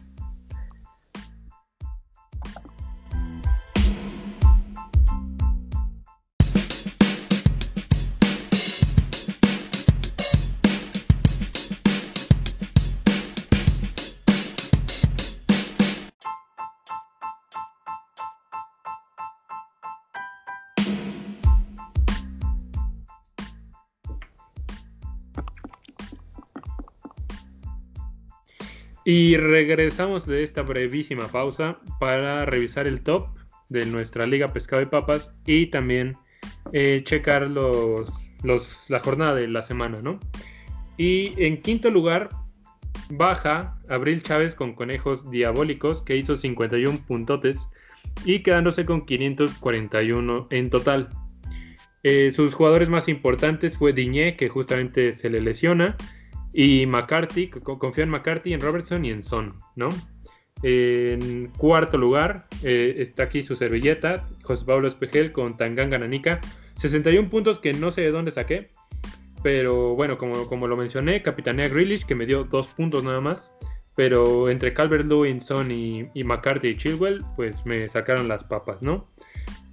Y regresamos de esta brevísima pausa para revisar el top de nuestra Liga Pescado y Papas y también eh, checar los, los, la jornada de la semana, ¿no? Y en quinto lugar baja Abril Chávez con Conejos Diabólicos que hizo 51 puntotes y quedándose con 541 en total. Eh, sus jugadores más importantes fue Diñé que justamente se le lesiona y McCarthy, confía en McCarthy, en Robertson y en Son, ¿no? En cuarto lugar eh, está aquí su servilleta, José Pablo Espejel con Tanganga Nanica. 61 puntos que no sé de dónde saqué, pero bueno, como, como lo mencioné, capitanea Grealish que me dio dos puntos nada más. Pero entre Calvert Lewin, Son y, y, McCarthy y Chilwell, pues me sacaron las papas, ¿no?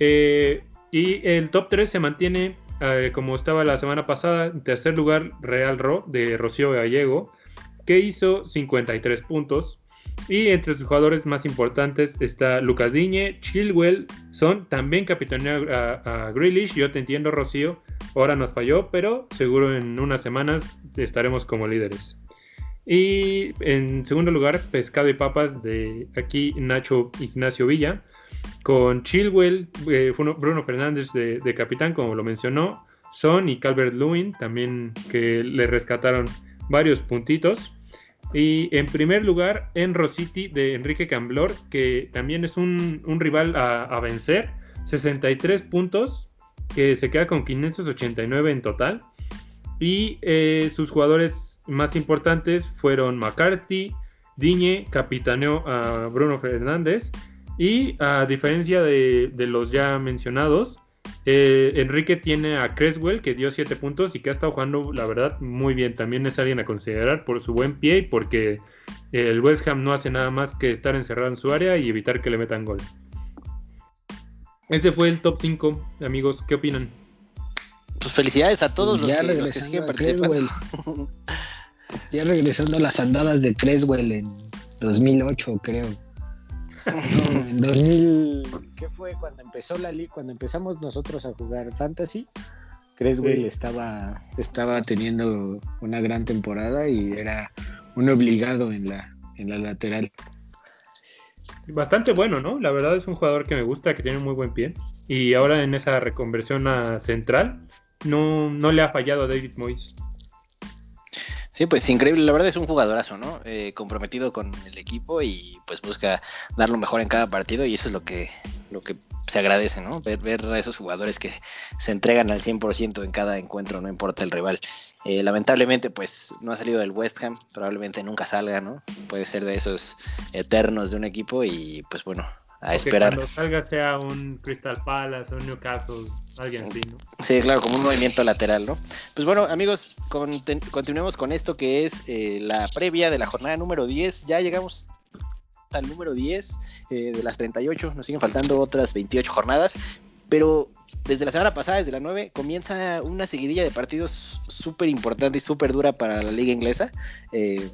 Eh, y el top 3 se mantiene eh, como estaba la semana pasada, en tercer lugar Real Ro de Rocío Gallego, que hizo 53 puntos. Y entre sus jugadores más importantes está Lucas Diñe, Chilwell, son también capitaneó a, a Grealish. Yo te entiendo, Rocío, ahora nos falló, pero seguro en unas semanas estaremos como líderes. Y en segundo lugar, Pescado y Papas de aquí Nacho Ignacio Villa, con Chilwell, eh, Bruno Fernández de, capitán, como lo mencionó, Son y Calvert Lewin, también que le rescataron varios puntitos. Y en primer lugar, en Rositi de Enrique Camblor, que también es un, rival a, vencer, 63 puntos, que se queda con 589 en total. Y eh, sus jugadores más importantes fueron McCarthy, Diñe, capitaneó a Bruno Fernández y a diferencia de, los ya mencionados, eh, Enrique tiene a Creswell que dio 7 puntos y que ha estado jugando, la verdad, muy bien. También es alguien a considerar por su buen pie y porque el West Ham no hace nada más que estar encerrado en su área y evitar que le metan gol. Ese fue el top 5, amigos. ¿Qué opinan? Pues felicidades a todos los, que, siguen participando. ya regresando a las andadas de Creswell en 2008, creo. en 2000, ¿qué fue? Cuando empezó la liga, cuando empezamos nosotros a jugar Fantasy, Creswell estaba, estaba teniendo una gran temporada y era un obligado en la, en la lateral. Bastante bueno, ¿no? La verdad es un jugador que me gusta, que tiene muy buen pie. Y ahora en esa reconversión a central, no, no le ha fallado a David Moyes. Sí, pues increíble, la verdad es un jugadorazo, ¿no? Eh, comprometido con el equipo y pues busca dar lo mejor en cada partido y eso es lo que, lo que se agradece, ¿no? Ver, a esos jugadores que se entregan al 100% en cada encuentro, no importa el rival. Eh, lamentablemente, pues no ha salido del West Ham, probablemente nunca salga, ¿no? Puede ser de esos eternos de un equipo y pues bueno, a esperar. Cuando salga sea un Crystal Palace, un Newcastle, alguien así, ¿no? Sí, claro, como un movimiento lateral, ¿no? Pues bueno, amigos, continuemos con esto que es eh, la previa de la jornada número 10. Ya llegamos al número 10 eh, de las 38, nos siguen faltando otras 28 jornadas, pero desde la semana pasada, desde la 9, comienza una seguidilla de partidos súper importante y súper dura para la liga inglesa. Eh,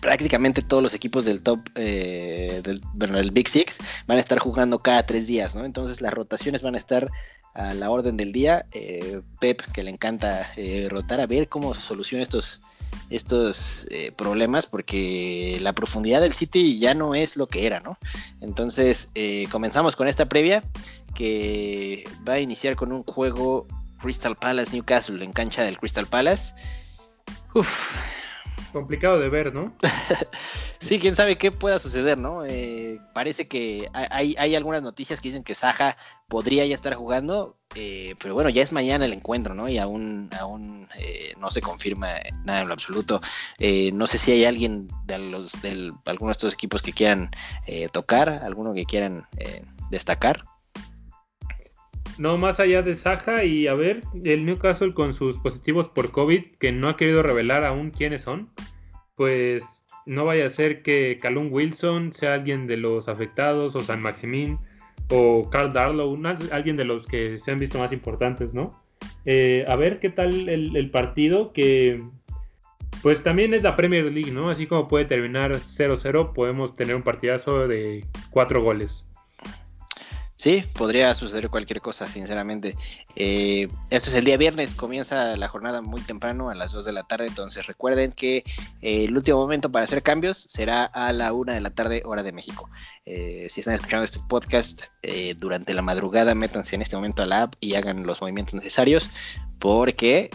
prácticamente todos los equipos del top, eh, del, bueno, el Big Six, van a estar jugando cada tres días, ¿no? Entonces las rotaciones van a estar a la orden del día. Eh, Pep, que le encanta eh, rotar, a ver cómo se soluciona estos, estos problemas, porque la profundidad del City ya no es lo que era, ¿no? Entonces comenzamos con esta previa que va a iniciar con un juego Crystal Palace Newcastle en cancha del Crystal Palace. Uf, complicado de ver, ¿no? sí, quién sabe qué pueda suceder, ¿no? Eh, parece que hay, hay, algunas noticias que dicen que Saja podría ya estar jugando, eh, pero bueno, ya es mañana el encuentro, ¿no? Y aún, aún eh, no se confirma nada en lo absoluto. no sé si hay alguien de los de algunos de estos equipos que quieran tocar, alguno que quieran destacar. No, más allá de Saja y a ver, el Newcastle con sus positivos por COVID, que no ha querido revelar aún quiénes son, pues no vaya a ser que Calum Wilson sea alguien de los afectados, o San Maximín, o Carl Darlow, alguien de los que se han visto más importantes, ¿no? Eh, a ver qué tal el, el, partido, que pues también es la Premier League, ¿no? Así como puede terminar 0-0, podemos tener un partidazo de cuatro goles. Sí, podría suceder cualquier cosa, sinceramente. Eh, esto es el día viernes, comienza la jornada muy temprano, a las 2 de la tarde, entonces recuerden que eh, el último momento para hacer cambios será a la 1 de la tarde, hora de México. Eh, si están escuchando este podcast durante la madrugada, métanse en este momento a la app y hagan los movimientos necesarios, porque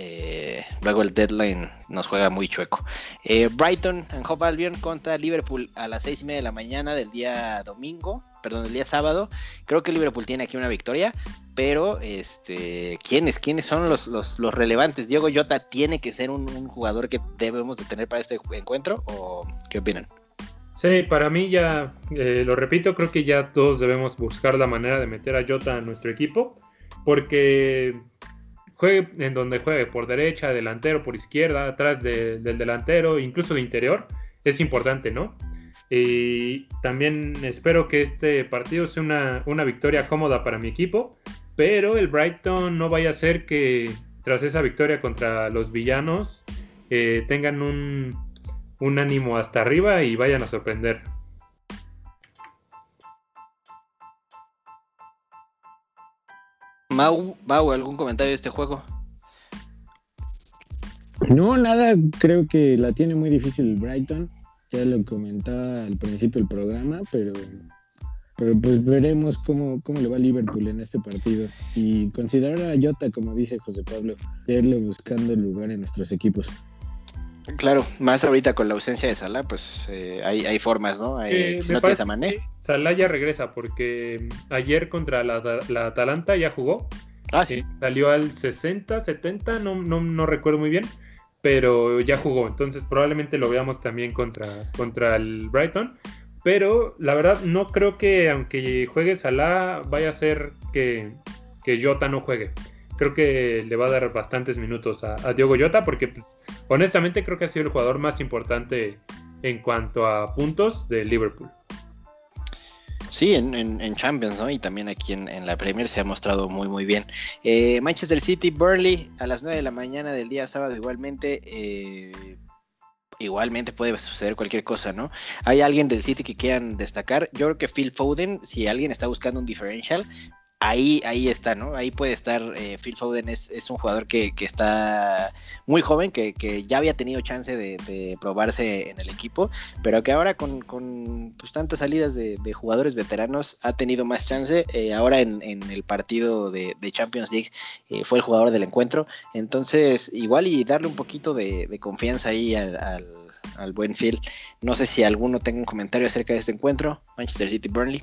eh, luego el deadline nos juega muy chueco. Eh, Brighton and Hove Albion contra Liverpool a las seis y media de la mañana del día domingo, perdón, del día sábado. Creo que Liverpool tiene aquí una victoria, pero este, ¿quiénes? ¿Quiénes son los, los, relevantes? Diego Jota tiene que ser un, jugador que debemos de tener para este encuentro, ¿o qué opinan? Sí, para mí ya, eh, lo repito, creo que ya todos debemos buscar la manera de meter a Jota a nuestro equipo, porque juegue en donde juegue, por derecha, delantero, por izquierda, atrás del delantero, incluso de interior, es importante, ¿no? Y también espero que este partido sea una, victoria cómoda para mi equipo, pero el Brighton no vaya a ser que tras esa victoria contra los villanos eh, tengan un, un ánimo hasta arriba y vayan a sorprender. Mau, Mau, ¿algún comentario de este juego? No, nada, creo que la tiene muy difícil Brighton. Ya lo comentaba al principio del programa, pero, pero pues veremos cómo, cómo le va a Liverpool en este partido. Y considerar a Jota, como dice José Pablo, irle buscando el lugar en nuestros equipos. Claro, más ahorita con la ausencia de Salah, pues eh, hay, hay, formas, ¿no? Eh, si no tienes a Mané. Salah ya regresa porque ayer contra la, Atalanta ya jugó. Ah, sí. Salió al 60, 70, no, no, no, recuerdo muy bien, pero ya jugó. Entonces probablemente lo veamos también contra, contra el Brighton. Pero la verdad no creo que aunque juegue Salah vaya a ser que, que Jota no juegue. Creo que le va a dar bastantes minutos a, a Diogo Jota porque pues, honestamente creo que ha sido el jugador más importante en cuanto a puntos de Liverpool. Sí, en, Champions, ¿no? Y también aquí en, la Premier se ha mostrado muy, muy bien. Eh, Manchester City, Burnley, a las 9 de la mañana del día sábado igualmente. Eh, igualmente puede suceder cualquier cosa, ¿no? ¿Hay alguien del City que quieran destacar? Yo creo que Phil Foden, si alguien está buscando un differential, ahí, ahí está, ¿no? Ahí puede estar. Eh, Phil Foden es, un jugador que, está muy joven, que, ya había tenido chance de, probarse en el equipo, pero que ahora con, pues, tantas salidas de, jugadores veteranos ha tenido más chance. Eh, ahora en, el partido de, Champions League eh, fue el jugador del encuentro. Entonces, igual y darle un poquito de, confianza ahí al, al buen Phil. No sé si alguno tenga un comentario acerca de este encuentro. Manchester City Burnley.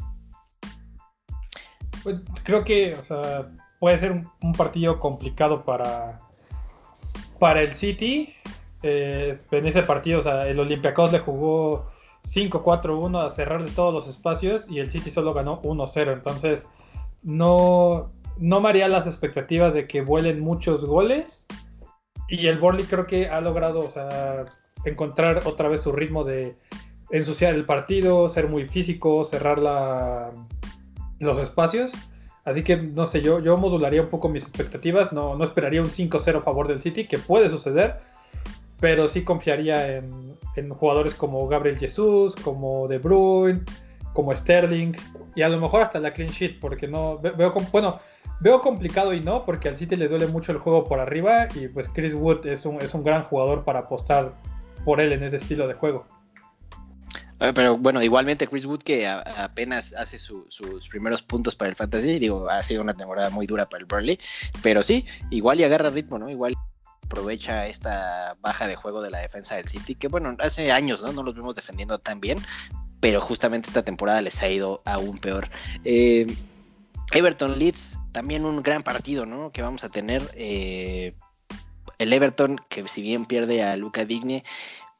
Pues, creo que, o sea, puede ser un, partido complicado para, para el City. Eh, en ese partido, o sea, el Olympiacos le jugó 5-4-1 a cerrarle todos los espacios y el City solo ganó 1-0. Entonces, no, no me las expectativas de que vuelen muchos goles. Y el Burnley creo que ha logrado, o sea, encontrar otra vez su ritmo de ensuciar el partido, ser muy físico, cerrar la, los espacios. Así que no sé, yo, yo modularía un poco mis expectativas. No, no esperaría un 5-0 a favor del City, que puede suceder. Pero sí confiaría en, jugadores como Gabriel Jesús, como De Bruyne, como Sterling. Y a lo mejor hasta la clean sheet, porque no veo bueno, veo complicado y no, porque al City le duele mucho el juego por arriba. Y pues Chris Wood es un, es un gran jugador para apostar por él en ese estilo de juego. Ah, pero bueno, igualmente Chris Wood que apenas hace sus primeros puntos para el Fantasy, digo, ha sido una temporada muy dura para el Burnley, pero sí, igual y agarra ritmo, ¿no? Igual aprovecha esta baja de juego de la defensa del City, que bueno, hace años, ¿no? No los vemos defendiendo tan bien, pero justamente esta temporada les ha ido aún peor. Eh, Everton Leeds, también un gran partido, ¿no? Que vamos a tener. Eh, el Everton, que si bien pierde a Luca Digne,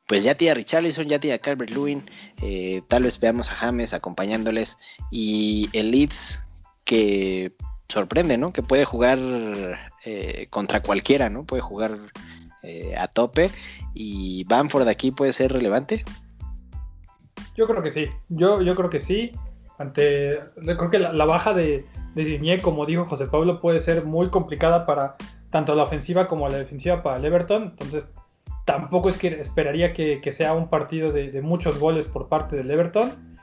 pues ya tiene Richarlison, ya tiene Calvert Lewin, eh, tal vez veamos a James acompañándoles y el Leeds que sorprende, ¿no? Que puede jugar eh, contra cualquiera, ¿no? Puede jugar eh, a tope y Bamford aquí puede ser relevante. Yo creo que sí, yo, yo creo que sí. Ante, creo que la, baja de, de como dijo José Pablo, puede ser muy complicada para tanto la ofensiva como la defensiva para el Everton. Entonces, tampoco es que esperaría que, sea un partido de, muchos goles por parte del Everton,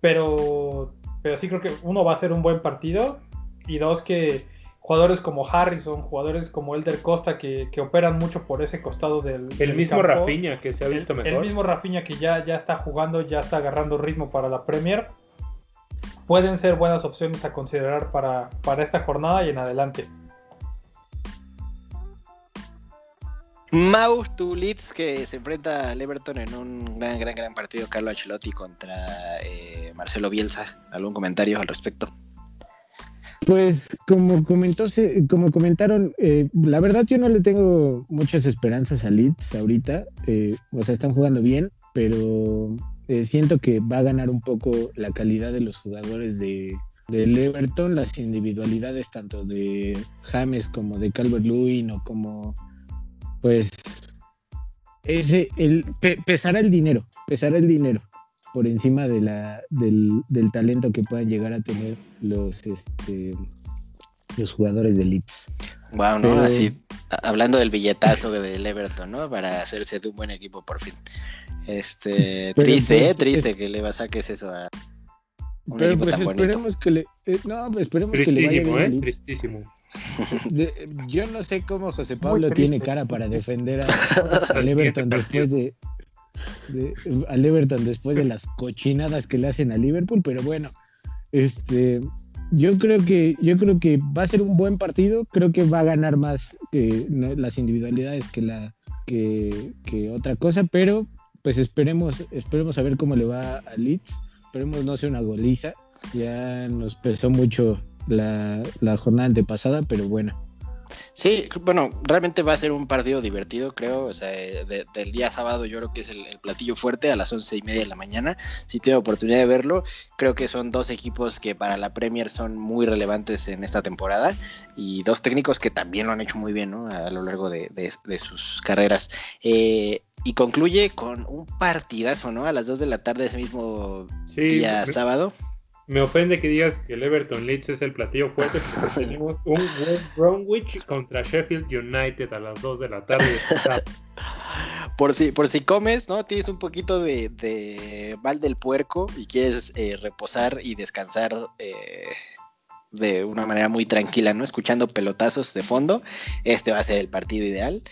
pero, pero sí creo que uno va a ser un buen partido y dos que jugadores como Harrison, jugadores como Elder Costa que, operan mucho por ese costado del... El mismo Rafinha que se ha visto mejor. El mismo Rafinha que ya, ya está jugando, ya está agarrando ritmo para la Premier. Pueden ser buenas opciones a considerar para, para esta jornada y en adelante. Mau tu Leeds que se enfrenta al Everton en un gran, gran, gran partido. Carlo Ancelotti contra eh, Marcelo Bielsa. ¿Algún comentario al respecto? Pues como comentó, como comentaron, eh, la verdad yo no le tengo muchas esperanzas a Leeds ahorita. Eh, o sea, están jugando bien, pero siento que va a ganar un poco la calidad de los jugadores de, del Everton, las individualidades tanto de James como de Calvert Lewin o como pues ese, el, pesará el dinero, pesará el dinero por encima de la, del, talento que puedan llegar a tener los, este, los jugadores de Leeds. Wow, ¿no? Así, hablando del billetazo del Everton, ¿no? Para hacerse de un buen equipo por fin. Este, triste, ¿eh? Triste que le va a saques eso a un pero pues esperemos que le, eh, no, pues esperemos que le vaya bien ¿eh? Tristísimo yo no sé cómo José Pablo tiene cara para defender a, al Everton después de, al Everton después de las cochinadas que le hacen a Liverpool, pero bueno, este yo creo que yo creo que va a ser un buen partido, creo que va a ganar más las individualidades que la que, que, otra cosa, pero pues esperemos esperemos a ver cómo le va a Leeds, esperemos no sea una goliza, ya nos pesó mucho la, la jornada antepasada, pero bueno. Sí, bueno, realmente va a ser un partido divertido, creo. O sea, del día sábado yo creo que es el, platillo fuerte a las once y media de la mañana. Si tengo oportunidad de verlo, creo que son dos equipos que para la Premier son muy relevantes en esta temporada y dos técnicos que también lo han hecho muy bien ¿no? a, lo largo de, sus carreras. Eh, y concluye con un partidazo, ¿no? A las dos de la tarde ese mismo día sábado me ofende que digas que el Everton Leeds es el platillo fuerte porque tenemos un West Bromwich contra Sheffield United a las 2 de la tarde. por si, por si comes, ¿no? Tienes un poquito de, de mal del puerco y quieres eh, reposar y descansar eh, de una manera muy tranquila, ¿no? Escuchando pelotazos de fondo, este va a ser el partido ideal.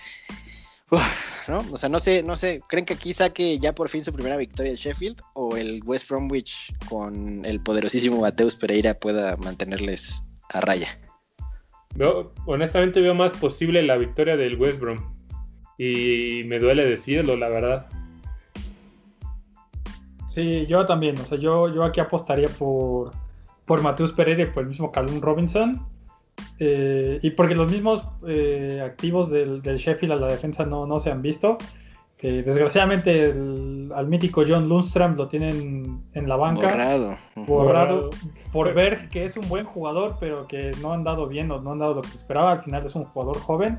¿no? O sea, no sé, no sé, ¿creen que aquí saque ya por fin su primera victoria el Sheffield o el West Bromwich con el poderosísimo Mateus Pereira pueda mantenerles a raya? honestamente veo más posible la victoria del West Brom y me duele decirlo, la verdad. Sí, yo también, o sea, yo, yo aquí apostaría por, por Mateus Pereira y por el mismo Calum Robinson eh, y porque los mismos eh, activos del, Sheffield a la defensa no, no se han visto. Que desgraciadamente al mítico John Lundstrom lo tienen en la banca. Borrado. Borrado. Por ver que es un buen jugador, pero que no han dado bien o no han dado lo que se esperaba. Al final es un jugador joven.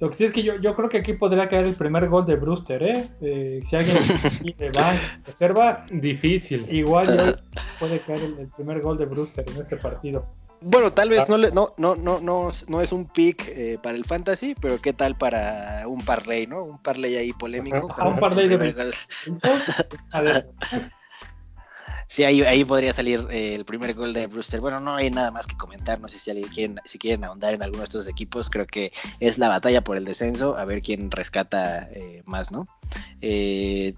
Lo que sí es que yo, yo creo que aquí podría caer el primer gol de Brewster, ¿eh? eh si alguien le va reserva. Difícil. Igual puede caer el primer gol de Brewster en este partido. Bueno, tal vez ah. no, le, no, no, no, no, no es un pick eh, para el fantasy, pero qué tal para un parlay, ¿no? Un parlay ahí polémico. un parlay de A ver. Sí, ahí, ahí podría salir eh, el primer gol de Brewster. Bueno, no hay nada más que comentar. No sé si alguien quieren, si quieren ahondar en alguno de estos equipos. Creo que es la batalla por el descenso. A ver quién rescata eh, más, ¿no? Eh,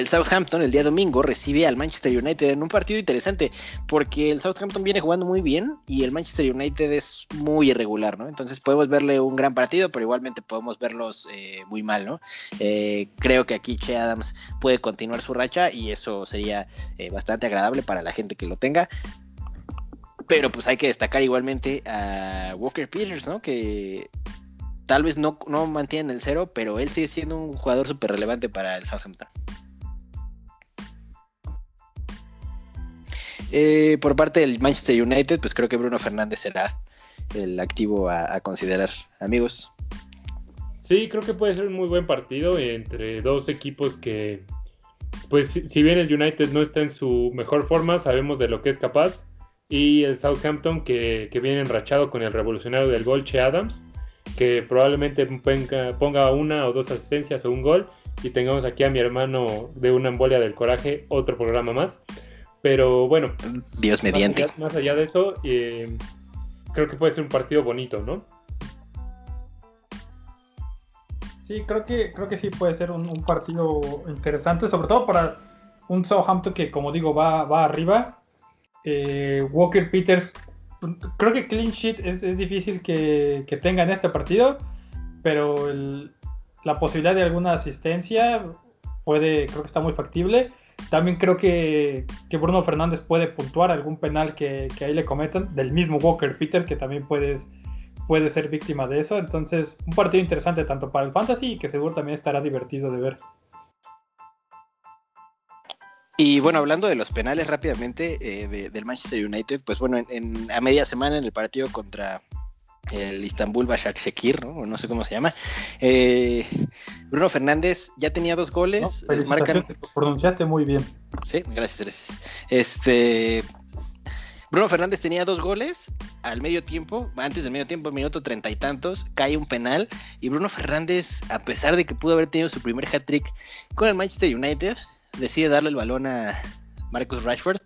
el Southampton el día domingo recibe al Manchester United en un partido interesante porque el Southampton viene jugando muy bien y el Manchester United es muy irregular, ¿no? Entonces podemos verle un gran partido, pero igualmente podemos verlos eh, muy mal, ¿no? Eh, creo que aquí Che Adams puede continuar su racha y eso sería eh, bastante agradable para la gente que lo tenga. Pero pues hay que destacar igualmente a Walker Peters, ¿no? Que tal vez no, no mantiene el cero, pero él sigue siendo un jugador súper relevante para el Southampton. Eh, por parte del Manchester United, pues creo que Bruno Fernández será el activo a, considerar. Amigos. Sí, creo que puede ser un muy buen partido entre dos equipos que, pues si bien el United no está en su mejor forma, sabemos de lo que es capaz. Y el Southampton que, viene enrachado con el revolucionario del gol, Che Adams, que probablemente ponga, ponga una o dos asistencias o un gol. Y tengamos aquí a mi hermano de una embolia del coraje, otro programa más. Pero bueno. Dios mediante. Más allá, de eso, eh, creo que puede ser un partido bonito, ¿no? Sí, creo que, creo que sí puede ser un, partido interesante, sobre todo para un Southampton que, como digo, va, va arriba. Eh, Walker Peters, creo que clean sheet es, difícil que, tenga en este partido, pero la posibilidad de alguna asistencia puede, creo que está muy factible. También creo que, Bruno Fernández puede puntuar algún penal que, ahí le cometan, del mismo Walker Peters, que también puedes, puede ser víctima de eso. Entonces, un partido interesante tanto para el Fantasy y que seguro también estará divertido de ver. Y bueno, hablando de los penales rápidamente eh, del Manchester United, pues bueno, en, a media semana en el partido contra el Istanbul Başakşehir, ¿no? no sé cómo se llama. Eh, Bruno Fernández ya tenía dos goles. marcan... pronunciaste muy bien. Sí, gracias, gracias. Este, Bruno Fernández tenía dos goles al medio tiempo, antes del medio tiempo, minuto treinta y tantos, cae un penal y Bruno Fernández, a pesar de que pudo haber tenido su primer hat-trick con el Manchester United, decide darle el balón a Marcus Rashford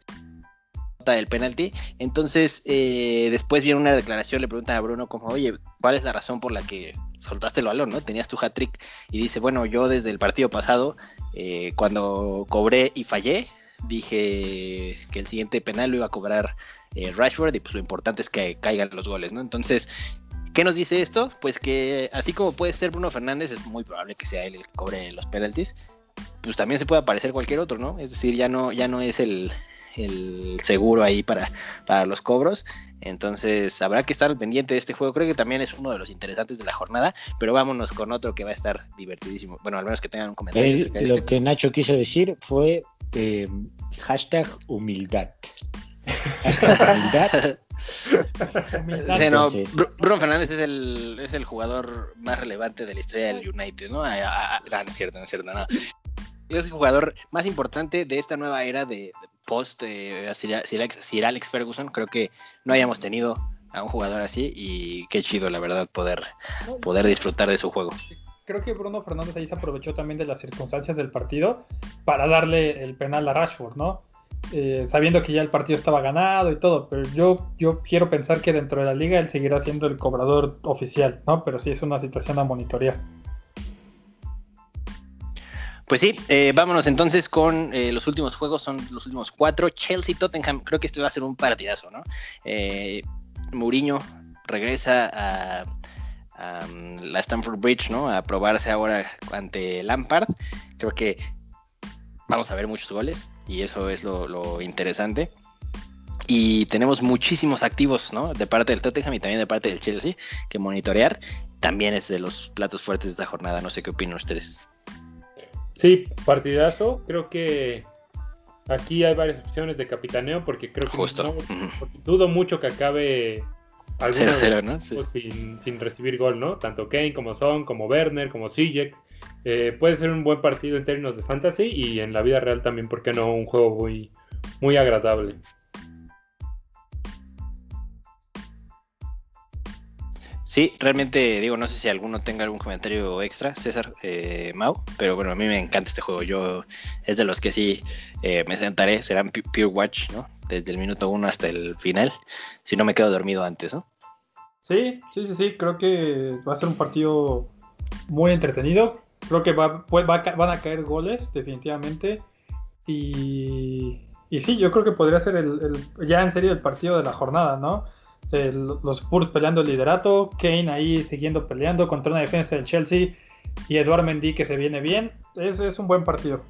del penalti. Entonces, eh, después viene una declaración, le pregunta a Bruno como, oye, ¿cuál es la razón por la que soltaste el balón, no? Tenías tu hat-trick y dice, bueno, yo desde el partido pasado, eh, cuando cobré y fallé, dije que el siguiente penal lo iba a cobrar eh, Rashford y pues lo importante es que caigan los goles, ¿no? Entonces, ¿qué nos dice esto? Pues que así como puede ser Bruno Fernández, es muy probable que sea él el que cobre los penaltis, pues también se puede aparecer cualquier otro, ¿no? Es decir, ya no, ya no es el, el seguro ahí para, para los cobros. Entonces habrá que estar pendiente de este juego. Creo que también es uno de los interesantes de la jornada. Pero vámonos con otro que va a estar divertidísimo. Bueno, al menos que tengan un comentario. lo este que Nacho quiso decir fue eh, hashtag humildad. Hashtag humildad. Bruno Fernández es el, es el jugador más relevante de la historia del United, ¿no? Ah, ah, ah, no, es cierto, no es cierto, no. Es el jugador más importante de esta nueva era de, post eh, Sir, Alex, Ferguson, creo que no hayamos tenido a un jugador así y qué chido la verdad poder, poder disfrutar de su juego. Creo que Bruno Fernández ahí se aprovechó también de las circunstancias del partido para darle el penal a Rashford, ¿no? eh, sabiendo que ya el partido estaba ganado y todo, pero yo, yo quiero pensar que dentro de la liga él seguirá siendo el cobrador oficial, ¿no? Pero sí es una situación a monitorear. Pues sí, eh, vámonos entonces con eh, los últimos juegos, son los últimos cuatro. Chelsea-Tottenham, creo que este va a ser un partidazo, ¿no? Eh, Mourinho regresa a, um, la Stamford Bridge, ¿no? A probarse ahora ante Lampard. Creo que vamos a ver muchos goles y eso es lo, lo interesante. Y tenemos muchísimos activos, ¿no? De parte del Tottenham y también de parte del Chelsea que monitorear. También es de los platos fuertes de esta jornada. No sé qué opinan ustedes. Sí, partidazo. Creo que aquí hay varias opciones de capitaneo porque creo que Justo. no- porque dudo mucho que acabe alguno 0-0, de ¿no? Sí. sin, sin recibir gol, ¿no? Tanto Kane como Son, como Werner, como Sijek. Eh, puede ser un buen partido en términos de fantasy y en la vida real también, ¿por qué no? Un juego muy, muy agradable. Sí, realmente digo, no sé si alguno tenga algún comentario extra, César, eh, Mau, pero bueno, a mí me encanta este juego. Yo es de los que sí eh, me sentaré, serán pu- Pure Watch, ¿no? Desde el minuto uno hasta el final, si no me quedo dormido antes, ¿no? Sí, sí, sí, sí, creo que va a ser un partido muy entretenido. Creo que va, pues, van a caer goles, definitivamente. Y, y sí, yo creo que podría ser el- ya en serio el partido de la jornada, ¿no? Los Spurs peleando el liderato, Kane ahí siguiendo peleando contra una defensa del Chelsea y Eduard Mendy que se viene bien. Es un buen partido.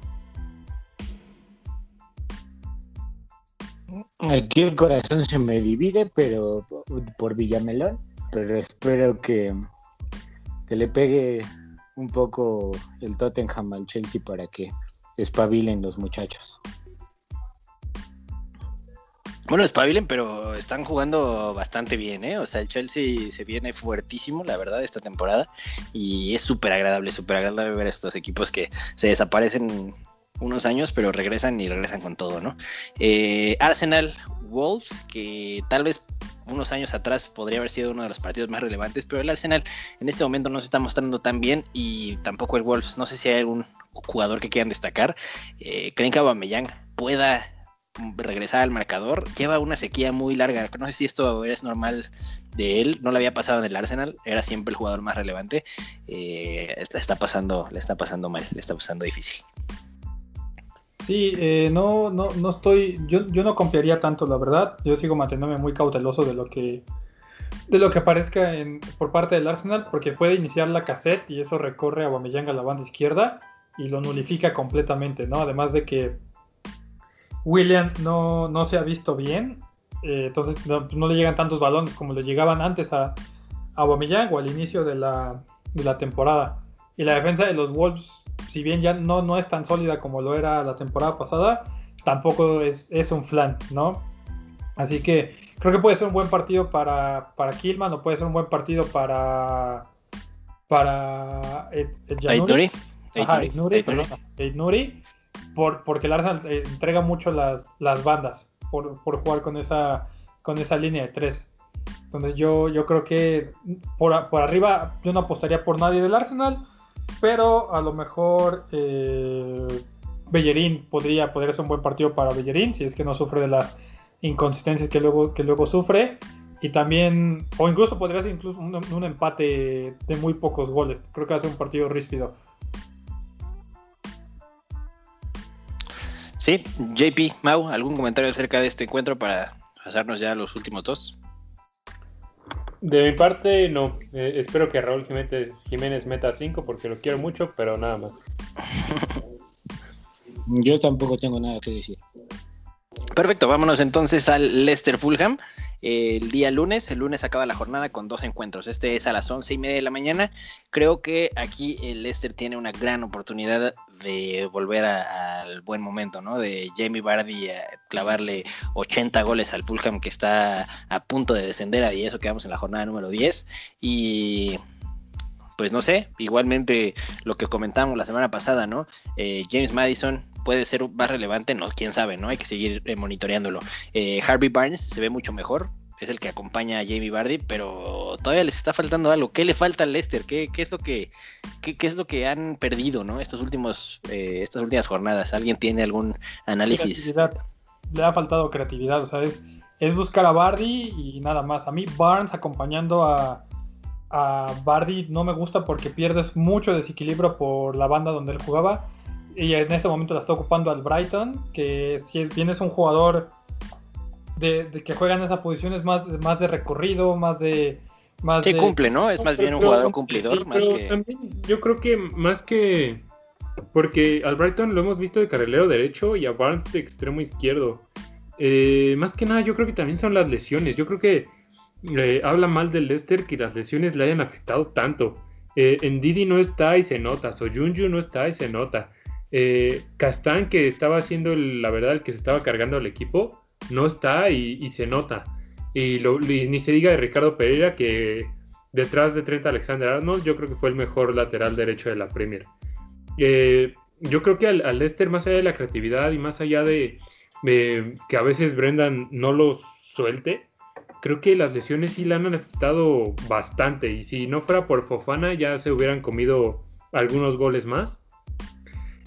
Aquí el corazón se me divide, pero por Villamelón, pero espero que, que le pegue un poco el Tottenham al Chelsea para que espabilen los muchachos. Bueno, espabilen, pero están jugando bastante bien, ¿eh? O sea, el Chelsea se viene fuertísimo, la verdad, esta temporada. Y es súper agradable, súper agradable ver a estos equipos que se desaparecen unos años, pero regresan y regresan con todo, ¿no? Eh, Arsenal Wolves, que tal vez unos años atrás podría haber sido uno de los partidos más relevantes, pero el Arsenal en este momento no se está mostrando tan bien y tampoco el Wolves. No sé si hay algún jugador que quieran destacar. Eh, ¿Creen que Aubameyang pueda regresar al marcador? Lleva una sequía muy larga. No sé si esto es normal de él. No le había pasado en el Arsenal. Era siempre el jugador más relevante. Eh, está, pasando, le está pasando mal, le está pasando difícil. Sí, eh, no, no, no estoy, yo, yo no confiaría tanto, la verdad. Yo sigo manteniéndome muy cauteloso de lo que, de lo que aparezca por parte del Arsenal, porque puede iniciar la cassette y eso recorre a Aubameyang a la banda izquierda y lo nulifica completamente, ¿no? Además de que William no, no se ha visto bien, eh, entonces no, no, le llegan tantos balones como le llegaban antes a, a Aubameyang o al inicio de la, de la temporada. Y la defensa de los Wolves si bien ya no, no es tan sólida como lo era la temporada pasada, tampoco es, es un flan, ¿no? Así que creo que puede ser un buen partido para, para Killman o puede ser un buen partido para para Ed, Ed Nuri. Ajá, Ed Nuri, perdón, Ed Nuri, por, porque el Arsenal eh, entrega mucho las, las bandas por, por, jugar con esa, con esa línea de tres. Entonces yo, yo creo que por, por arriba yo no apostaría por nadie del Arsenal pero a lo mejor eh, Bellerín podría, podría ser un buen partido para Bellerín si es que no sufre de las inconsistencias que luego, que luego sufre. Y también o incluso podría ser incluso un, un empate de muy pocos goles. Creo que ser un partido ríspido Sí, JP, Mau, ¿algún comentario acerca de este encuentro para pasarnos ya a los últimos dos? De mi parte, no. Eh, espero que Raúl Jiménez, Jiménez meta 5 porque lo quiero mucho, pero nada más. Yo tampoco tengo nada que decir. Perfecto, vámonos entonces al Leicester Fulham. El día lunes, el lunes acaba la jornada con dos encuentros. Este es a las once y media de la mañana. Creo que aquí el Leicester tiene una gran oportunidad de volver a, al buen momento, ¿no? De Jamie Vardy a clavarle 80 goles al Fulham que está a punto de descender y eso quedamos en la jornada número 10. Y pues no sé, igualmente lo que comentamos la semana pasada, ¿no? Eh, James Madison puede ser más relevante, no, quién sabe, ¿no? Hay que seguir eh, monitoreándolo. Eh, Harvey Barnes se ve mucho mejor, es el que acompaña a Jamie Vardy, pero todavía les está faltando algo. ¿Qué le falta al Leicester? ¿Qué, qué es lo que qué, qué, es lo que han perdido, ¿no? Estos últimos, eh, estas últimas jornadas. ¿Alguien tiene algún análisis? Creatividad. le ha faltado creatividad, o sea, es, es buscar a Bardi y nada más. A mí Barnes acompañando a, a Bardi no me gusta porque pierdes mucho desequilibrio por la banda donde él jugaba y en este momento la está ocupando al Brighton, que si es bien es un jugador de, que juega en esa posición es más, más de recorrido, más de... Más sí, cumple, ¿no? Es más bien un jugador cumplidor. más que... también yo creo que más que... Porque al Brighton lo hemos visto de carrilero derecho y a Barnes de extremo izquierdo. Eh, más que nada yo creo que también son las lesiones. Yo creo que eh, habla mal del Leicester que las lesiones le hayan afectado tanto. Eh, en Didi no está y se nota. Soyunju no está y se nota. Eh, Castán, que estaba haciendo la verdad el que se estaba cargando al equipo, no está y, se nota. Y, ni se diga de Ricardo Pereira, que detrás de Trent Alexander Arnold, yo creo que fue el mejor lateral derecho de la Premier. Eh, yo creo que al, Leicester, más allá de la creatividad y más allá de, que a veces Brendan no lo suelte, creo que las lesiones sí le han afectado bastante. Y si no fuera por Fofana, ya se hubieran comido algunos goles más.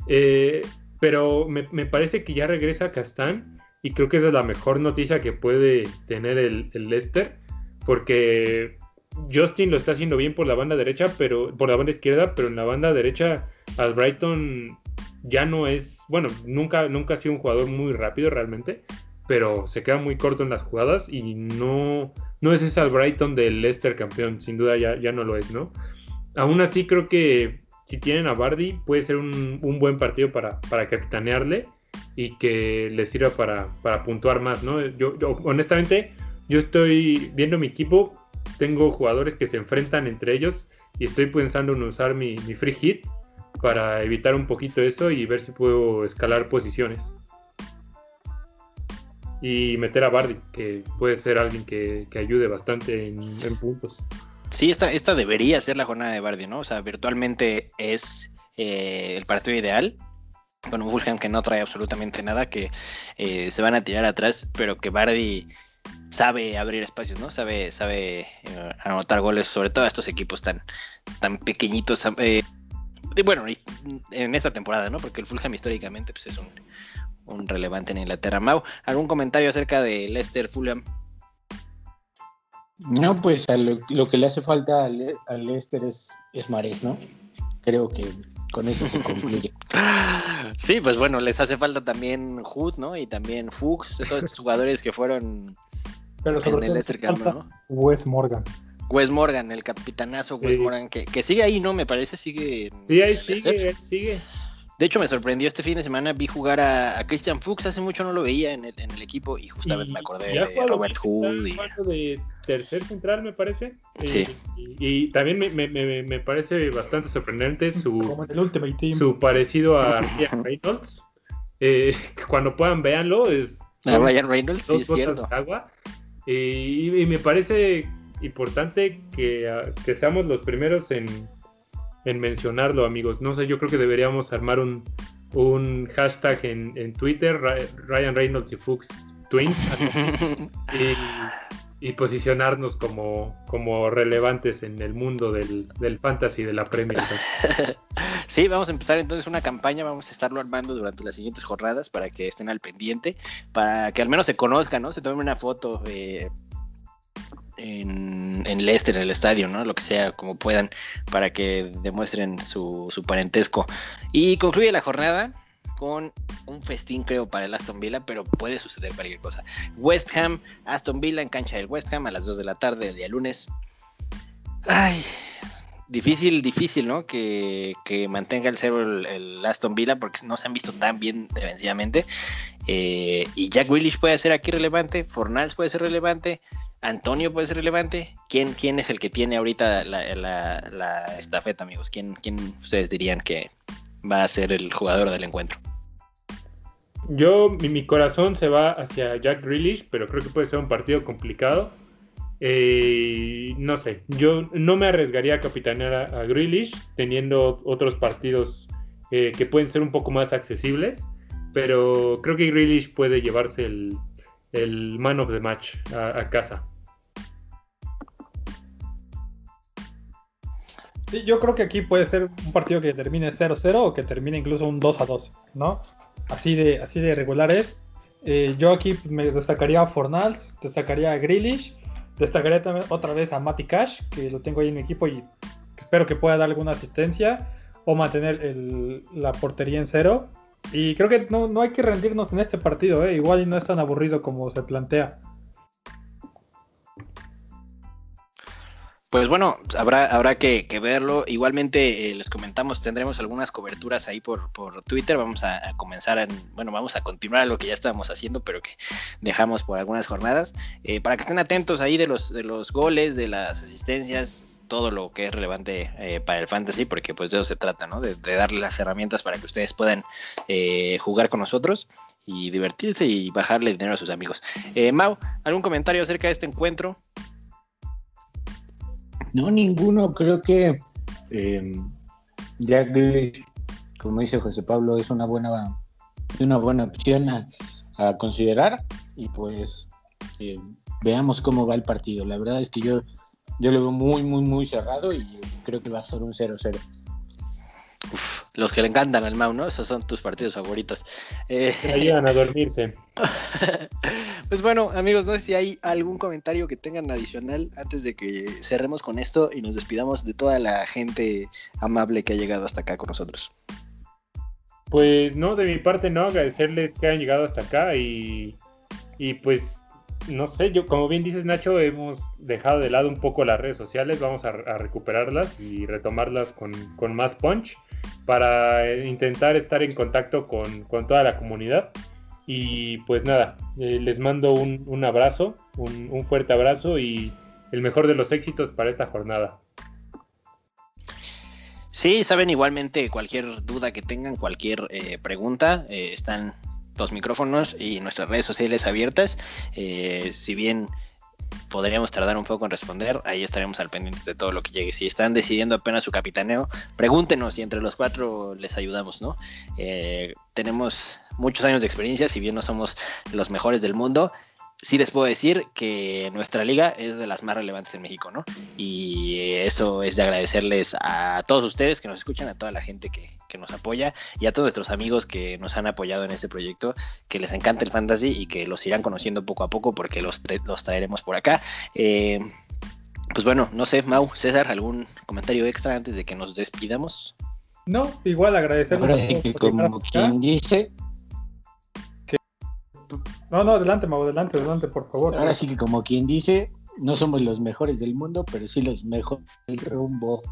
Eh, pero me, parece que ya regresa Castán y creo que esa es la mejor noticia que puede tener el, el Leicester, porque Justin lo está haciendo bien por la banda derecha, pero por la banda izquierda, pero en la banda derecha al Brighton ya no es, bueno, nunca, nunca ha sido un jugador muy rápido realmente, pero se queda muy corto en las jugadas y no, no es ese Brighton del Leicester campeón, sin duda ya, ya no lo es, ¿no? Aún así creo que si tienen a Bardi, puede ser un, buen partido para, para, capitanearle y que le sirva para, puntuar más, ¿no? Yo, honestamente, yo estoy viendo mi equipo, tengo jugadores que se enfrentan entre ellos y estoy pensando en usar mi, free hit para evitar un poquito eso y ver si puedo escalar posiciones. Y meter a Bardi, que puede ser alguien que, ayude bastante en puntos. Sí, esta, esta debería ser la jornada de Bardi, ¿no? O sea, virtualmente es eh, el partido ideal con un Fulham que no trae absolutamente nada, que eh, se van a tirar atrás, pero que Bardi sabe abrir espacios, ¿no? Sabe, sabe eh, anotar goles, sobre todo a estos equipos tan, tan pequeñitos. bueno, en esta temporada, ¿no? Porque el Fulham históricamente pues, es un, relevante en Inglaterra. Mau, ¿algún comentario acerca de Leicester Fulham? No, pues lo, que le hace falta al, al Leicester es, es Mares, ¿no? Creo que con eso se concluye. Sí, pues bueno, les hace falta también Hood, ¿no? Y también Fuchs, todos estos jugadores que fueron Pero sobre en el Leicester ¿no? Wes Morgan. Wes Morgan, el capitanazo Wes Morgan, que, que, sigue ahí, ¿no? Me parece, sigue. Sí, ahí sigue, sigue. De hecho, me sorprendió este fin de semana, vi jugar a, Christian Fuchs, hace mucho no lo veía en el, en el equipo y justamente me acordé de Robert Hood. Y... de tercer central, me parece. Sí. Eh, y, también me, me, me, parece bastante sorprendente su, su parecido a Ryan Reynolds. Eh, cuando puedan, véanlo. Es, a Ryan Reynolds, sí, es cierto. Agua. Y, y, me parece importante que, ah, que seamos los primeros en en mencionarlo, amigos. No sé, yo creo que deberíamos armar un, un hashtag en, Twitter, Ryan Reynolds y Fuchs Twins, y, posicionarnos como, como relevantes en el mundo del, del fantasy de la Premier. Sí, vamos a empezar entonces una campaña, vamos a estarlo armando durante las siguientes jornadas para que estén al pendiente, para que al menos se conozcan, ¿no? Se tomen una foto. Eh, en, en Leicester, en el estadio, ¿no? Lo que sea, como puedan, para que demuestren su, parentesco. Y concluye la jornada con un festín, creo, para el Aston Villa, pero puede suceder cualquier cosa. West Ham, Aston Villa en cancha del West Ham a las 2 de la tarde del día lunes. Ay, difícil, difícil, ¿no? Que, mantenga el cero el, Aston Villa porque no se han visto tan bien defensivamente. Eh, y Jack Willis puede ser aquí relevante, Fornals puede ser relevante. Antonio puede ser relevante. ¿Quién, quién es el que tiene ahorita la, estafeta, amigos? ¿Quién, ¿Quién ustedes dirían que va a ser el jugador del encuentro? Yo, mi, corazón se va hacia Jack Grealish, pero creo que puede ser un partido complicado. Eh, no sé, yo no me arriesgaría a capitanear a, Grealish teniendo otros partidos eh, que pueden ser un poco más accesibles, pero creo que Grealish puede llevarse el, el man of the match a, casa. yo creo que aquí puede ser un partido que termine 0-0 o que termine incluso un 2-2, ¿no? Así de, así de regulares. Eh, yo aquí me destacaría a Fornals, destacaría a Grealish, destacaría otra vez a Matty Cash, que lo tengo ahí en mi equipo y espero que pueda dar alguna asistencia o mantener la portería en cero. Y creo que no, no hay que rendirnos en este partido, ¿eh? igual y no es tan aburrido como se plantea. Pues bueno, habrá, habrá que, verlo. Igualmente, eh, les comentamos, tendremos algunas coberturas ahí por, por Twitter. Vamos a, a comenzar, en, bueno, vamos a continuar lo que ya estábamos haciendo, pero que dejamos por algunas jornadas. Eh, para que estén atentos ahí de los, de los goles, de las asistencias, todo lo que es relevante eh, para el fantasy, porque pues de eso se trata, ¿no? De, de darle las herramientas para que ustedes puedan eh, jugar con nosotros y divertirse y bajarle dinero a sus amigos. Eh, Mau, ¿algún comentario acerca de este encuentro? No, ninguno. Creo que eh, Jack como dice José Pablo, es una buena, una buena opción a, a considerar. Y pues eh, veamos cómo va el partido. La verdad es que yo, yo lo veo muy, muy, muy cerrado y creo que va a ser un 0-0. Uf, los que le encantan al Mau, ¿no? Esos son tus partidos favoritos. Eh, ayudan a dormirse. pues bueno, amigos, no sé si hay algún comentario que tengan adicional antes de que cerremos con esto y nos despidamos de toda la gente amable que ha llegado hasta acá con nosotros. Pues no, de mi parte no, agradecerles que hayan llegado hasta acá y, y pues no sé, yo como bien dices Nacho, hemos dejado de lado un poco las redes sociales, vamos a, recuperarlas y retomarlas con, con, más punch para eh, intentar estar en contacto con, con toda la comunidad. Y pues nada, eh, les mando un, un abrazo, un, fuerte abrazo y el mejor de los éxitos para esta jornada. Sí, saben igualmente cualquier duda que tengan, cualquier eh, pregunta, están los micrófonos y nuestras redes sociales abiertas. Eh, si bien podríamos tardar un poco en responder, ahí estaremos al pendiente de todo lo que llegue. Si están decidiendo apenas su capitaneo, pregúntenos y entre los cuatro les ayudamos, ¿no? Eh, tenemos muchos años de experiencia, si bien no somos los mejores del mundo, sí les puedo decir que nuestra liga es de las más relevantes en México, ¿no? Y eso es de agradecerles a todos ustedes que nos escuchan, a toda la gente que, que, nos apoya y a todos nuestros amigos que nos han apoyado en este proyecto, que les encanta el fantasy y que los irán conociendo poco a poco porque los, tra los traeremos por acá. Eh, pues bueno, no sé, Mau, César, ¿algún comentario extra antes de que nos despidamos? No, igual agradecerles. Ahora sí que como quien dice, no, no, adelante, Mau, adelante, adelante, por favor. Ahora sí que como quien dice, no somos los mejores del mundo, pero sí los mejores del rumbo.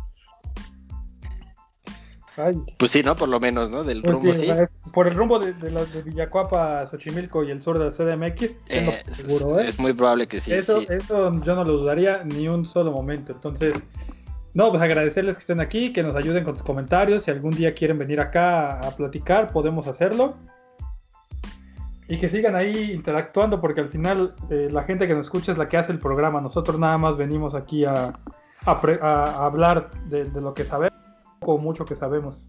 Ay. Pues sí, ¿no? Por lo menos, ¿no? Del pues rumbo, sí. sí. Por el rumbo de, de, de Villacuapa, Xochimilco y el sur de la CDMX, eh, seguro, ¿eh? Es muy probable que sí eso, sí. eso yo no lo dudaría ni un solo momento. Entonces, no, pues agradecerles que estén aquí, que nos ayuden con sus comentarios. Si algún día quieren venir acá a platicar, podemos hacerlo y que sigan ahí interactuando porque al final eh, la gente que nos escucha es la que hace el programa. Nosotros nada más venimos aquí a, hablar de, lo que sabemos o mucho que sabemos.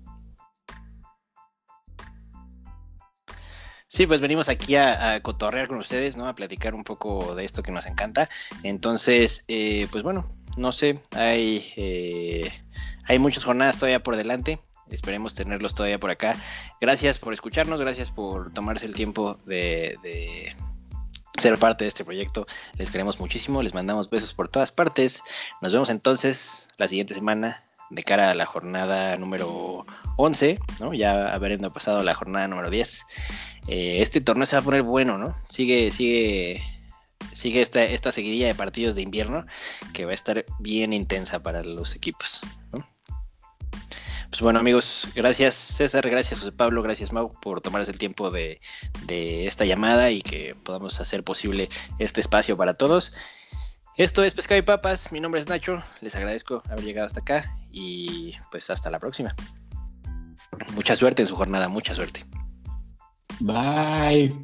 Sí, pues venimos aquí a, a, cotorrear con ustedes, ¿no? A platicar un poco de esto que nos encanta. Entonces, eh, pues bueno, no sé, hay, eh, hay muchas jornadas todavía por delante. Esperemos tenerlos todavía por acá. Gracias por escucharnos, gracias por tomarse el tiempo de, ser parte de este proyecto. Les queremos muchísimo, les mandamos besos por todas partes. Nos vemos entonces la siguiente semana de cara a la jornada número 11, ¿no? Ya habiendo pasado la jornada número 10. Eh, este torneo se va a poner bueno, ¿no? Sigue, sigue, sigue esta, esta seguidilla de partidos de invierno que va a estar bien intensa para los equipos, ¿no? Pues bueno amigos, gracias César, gracias José Pablo, gracias Mau por tomarse el tiempo de, de, esta llamada y que podamos hacer posible este espacio para todos. Esto es Pescado y Papas, mi nombre es Nacho, les agradezco haber llegado hasta acá y pues hasta la próxima. Mucha suerte en su jornada, mucha suerte. Bye.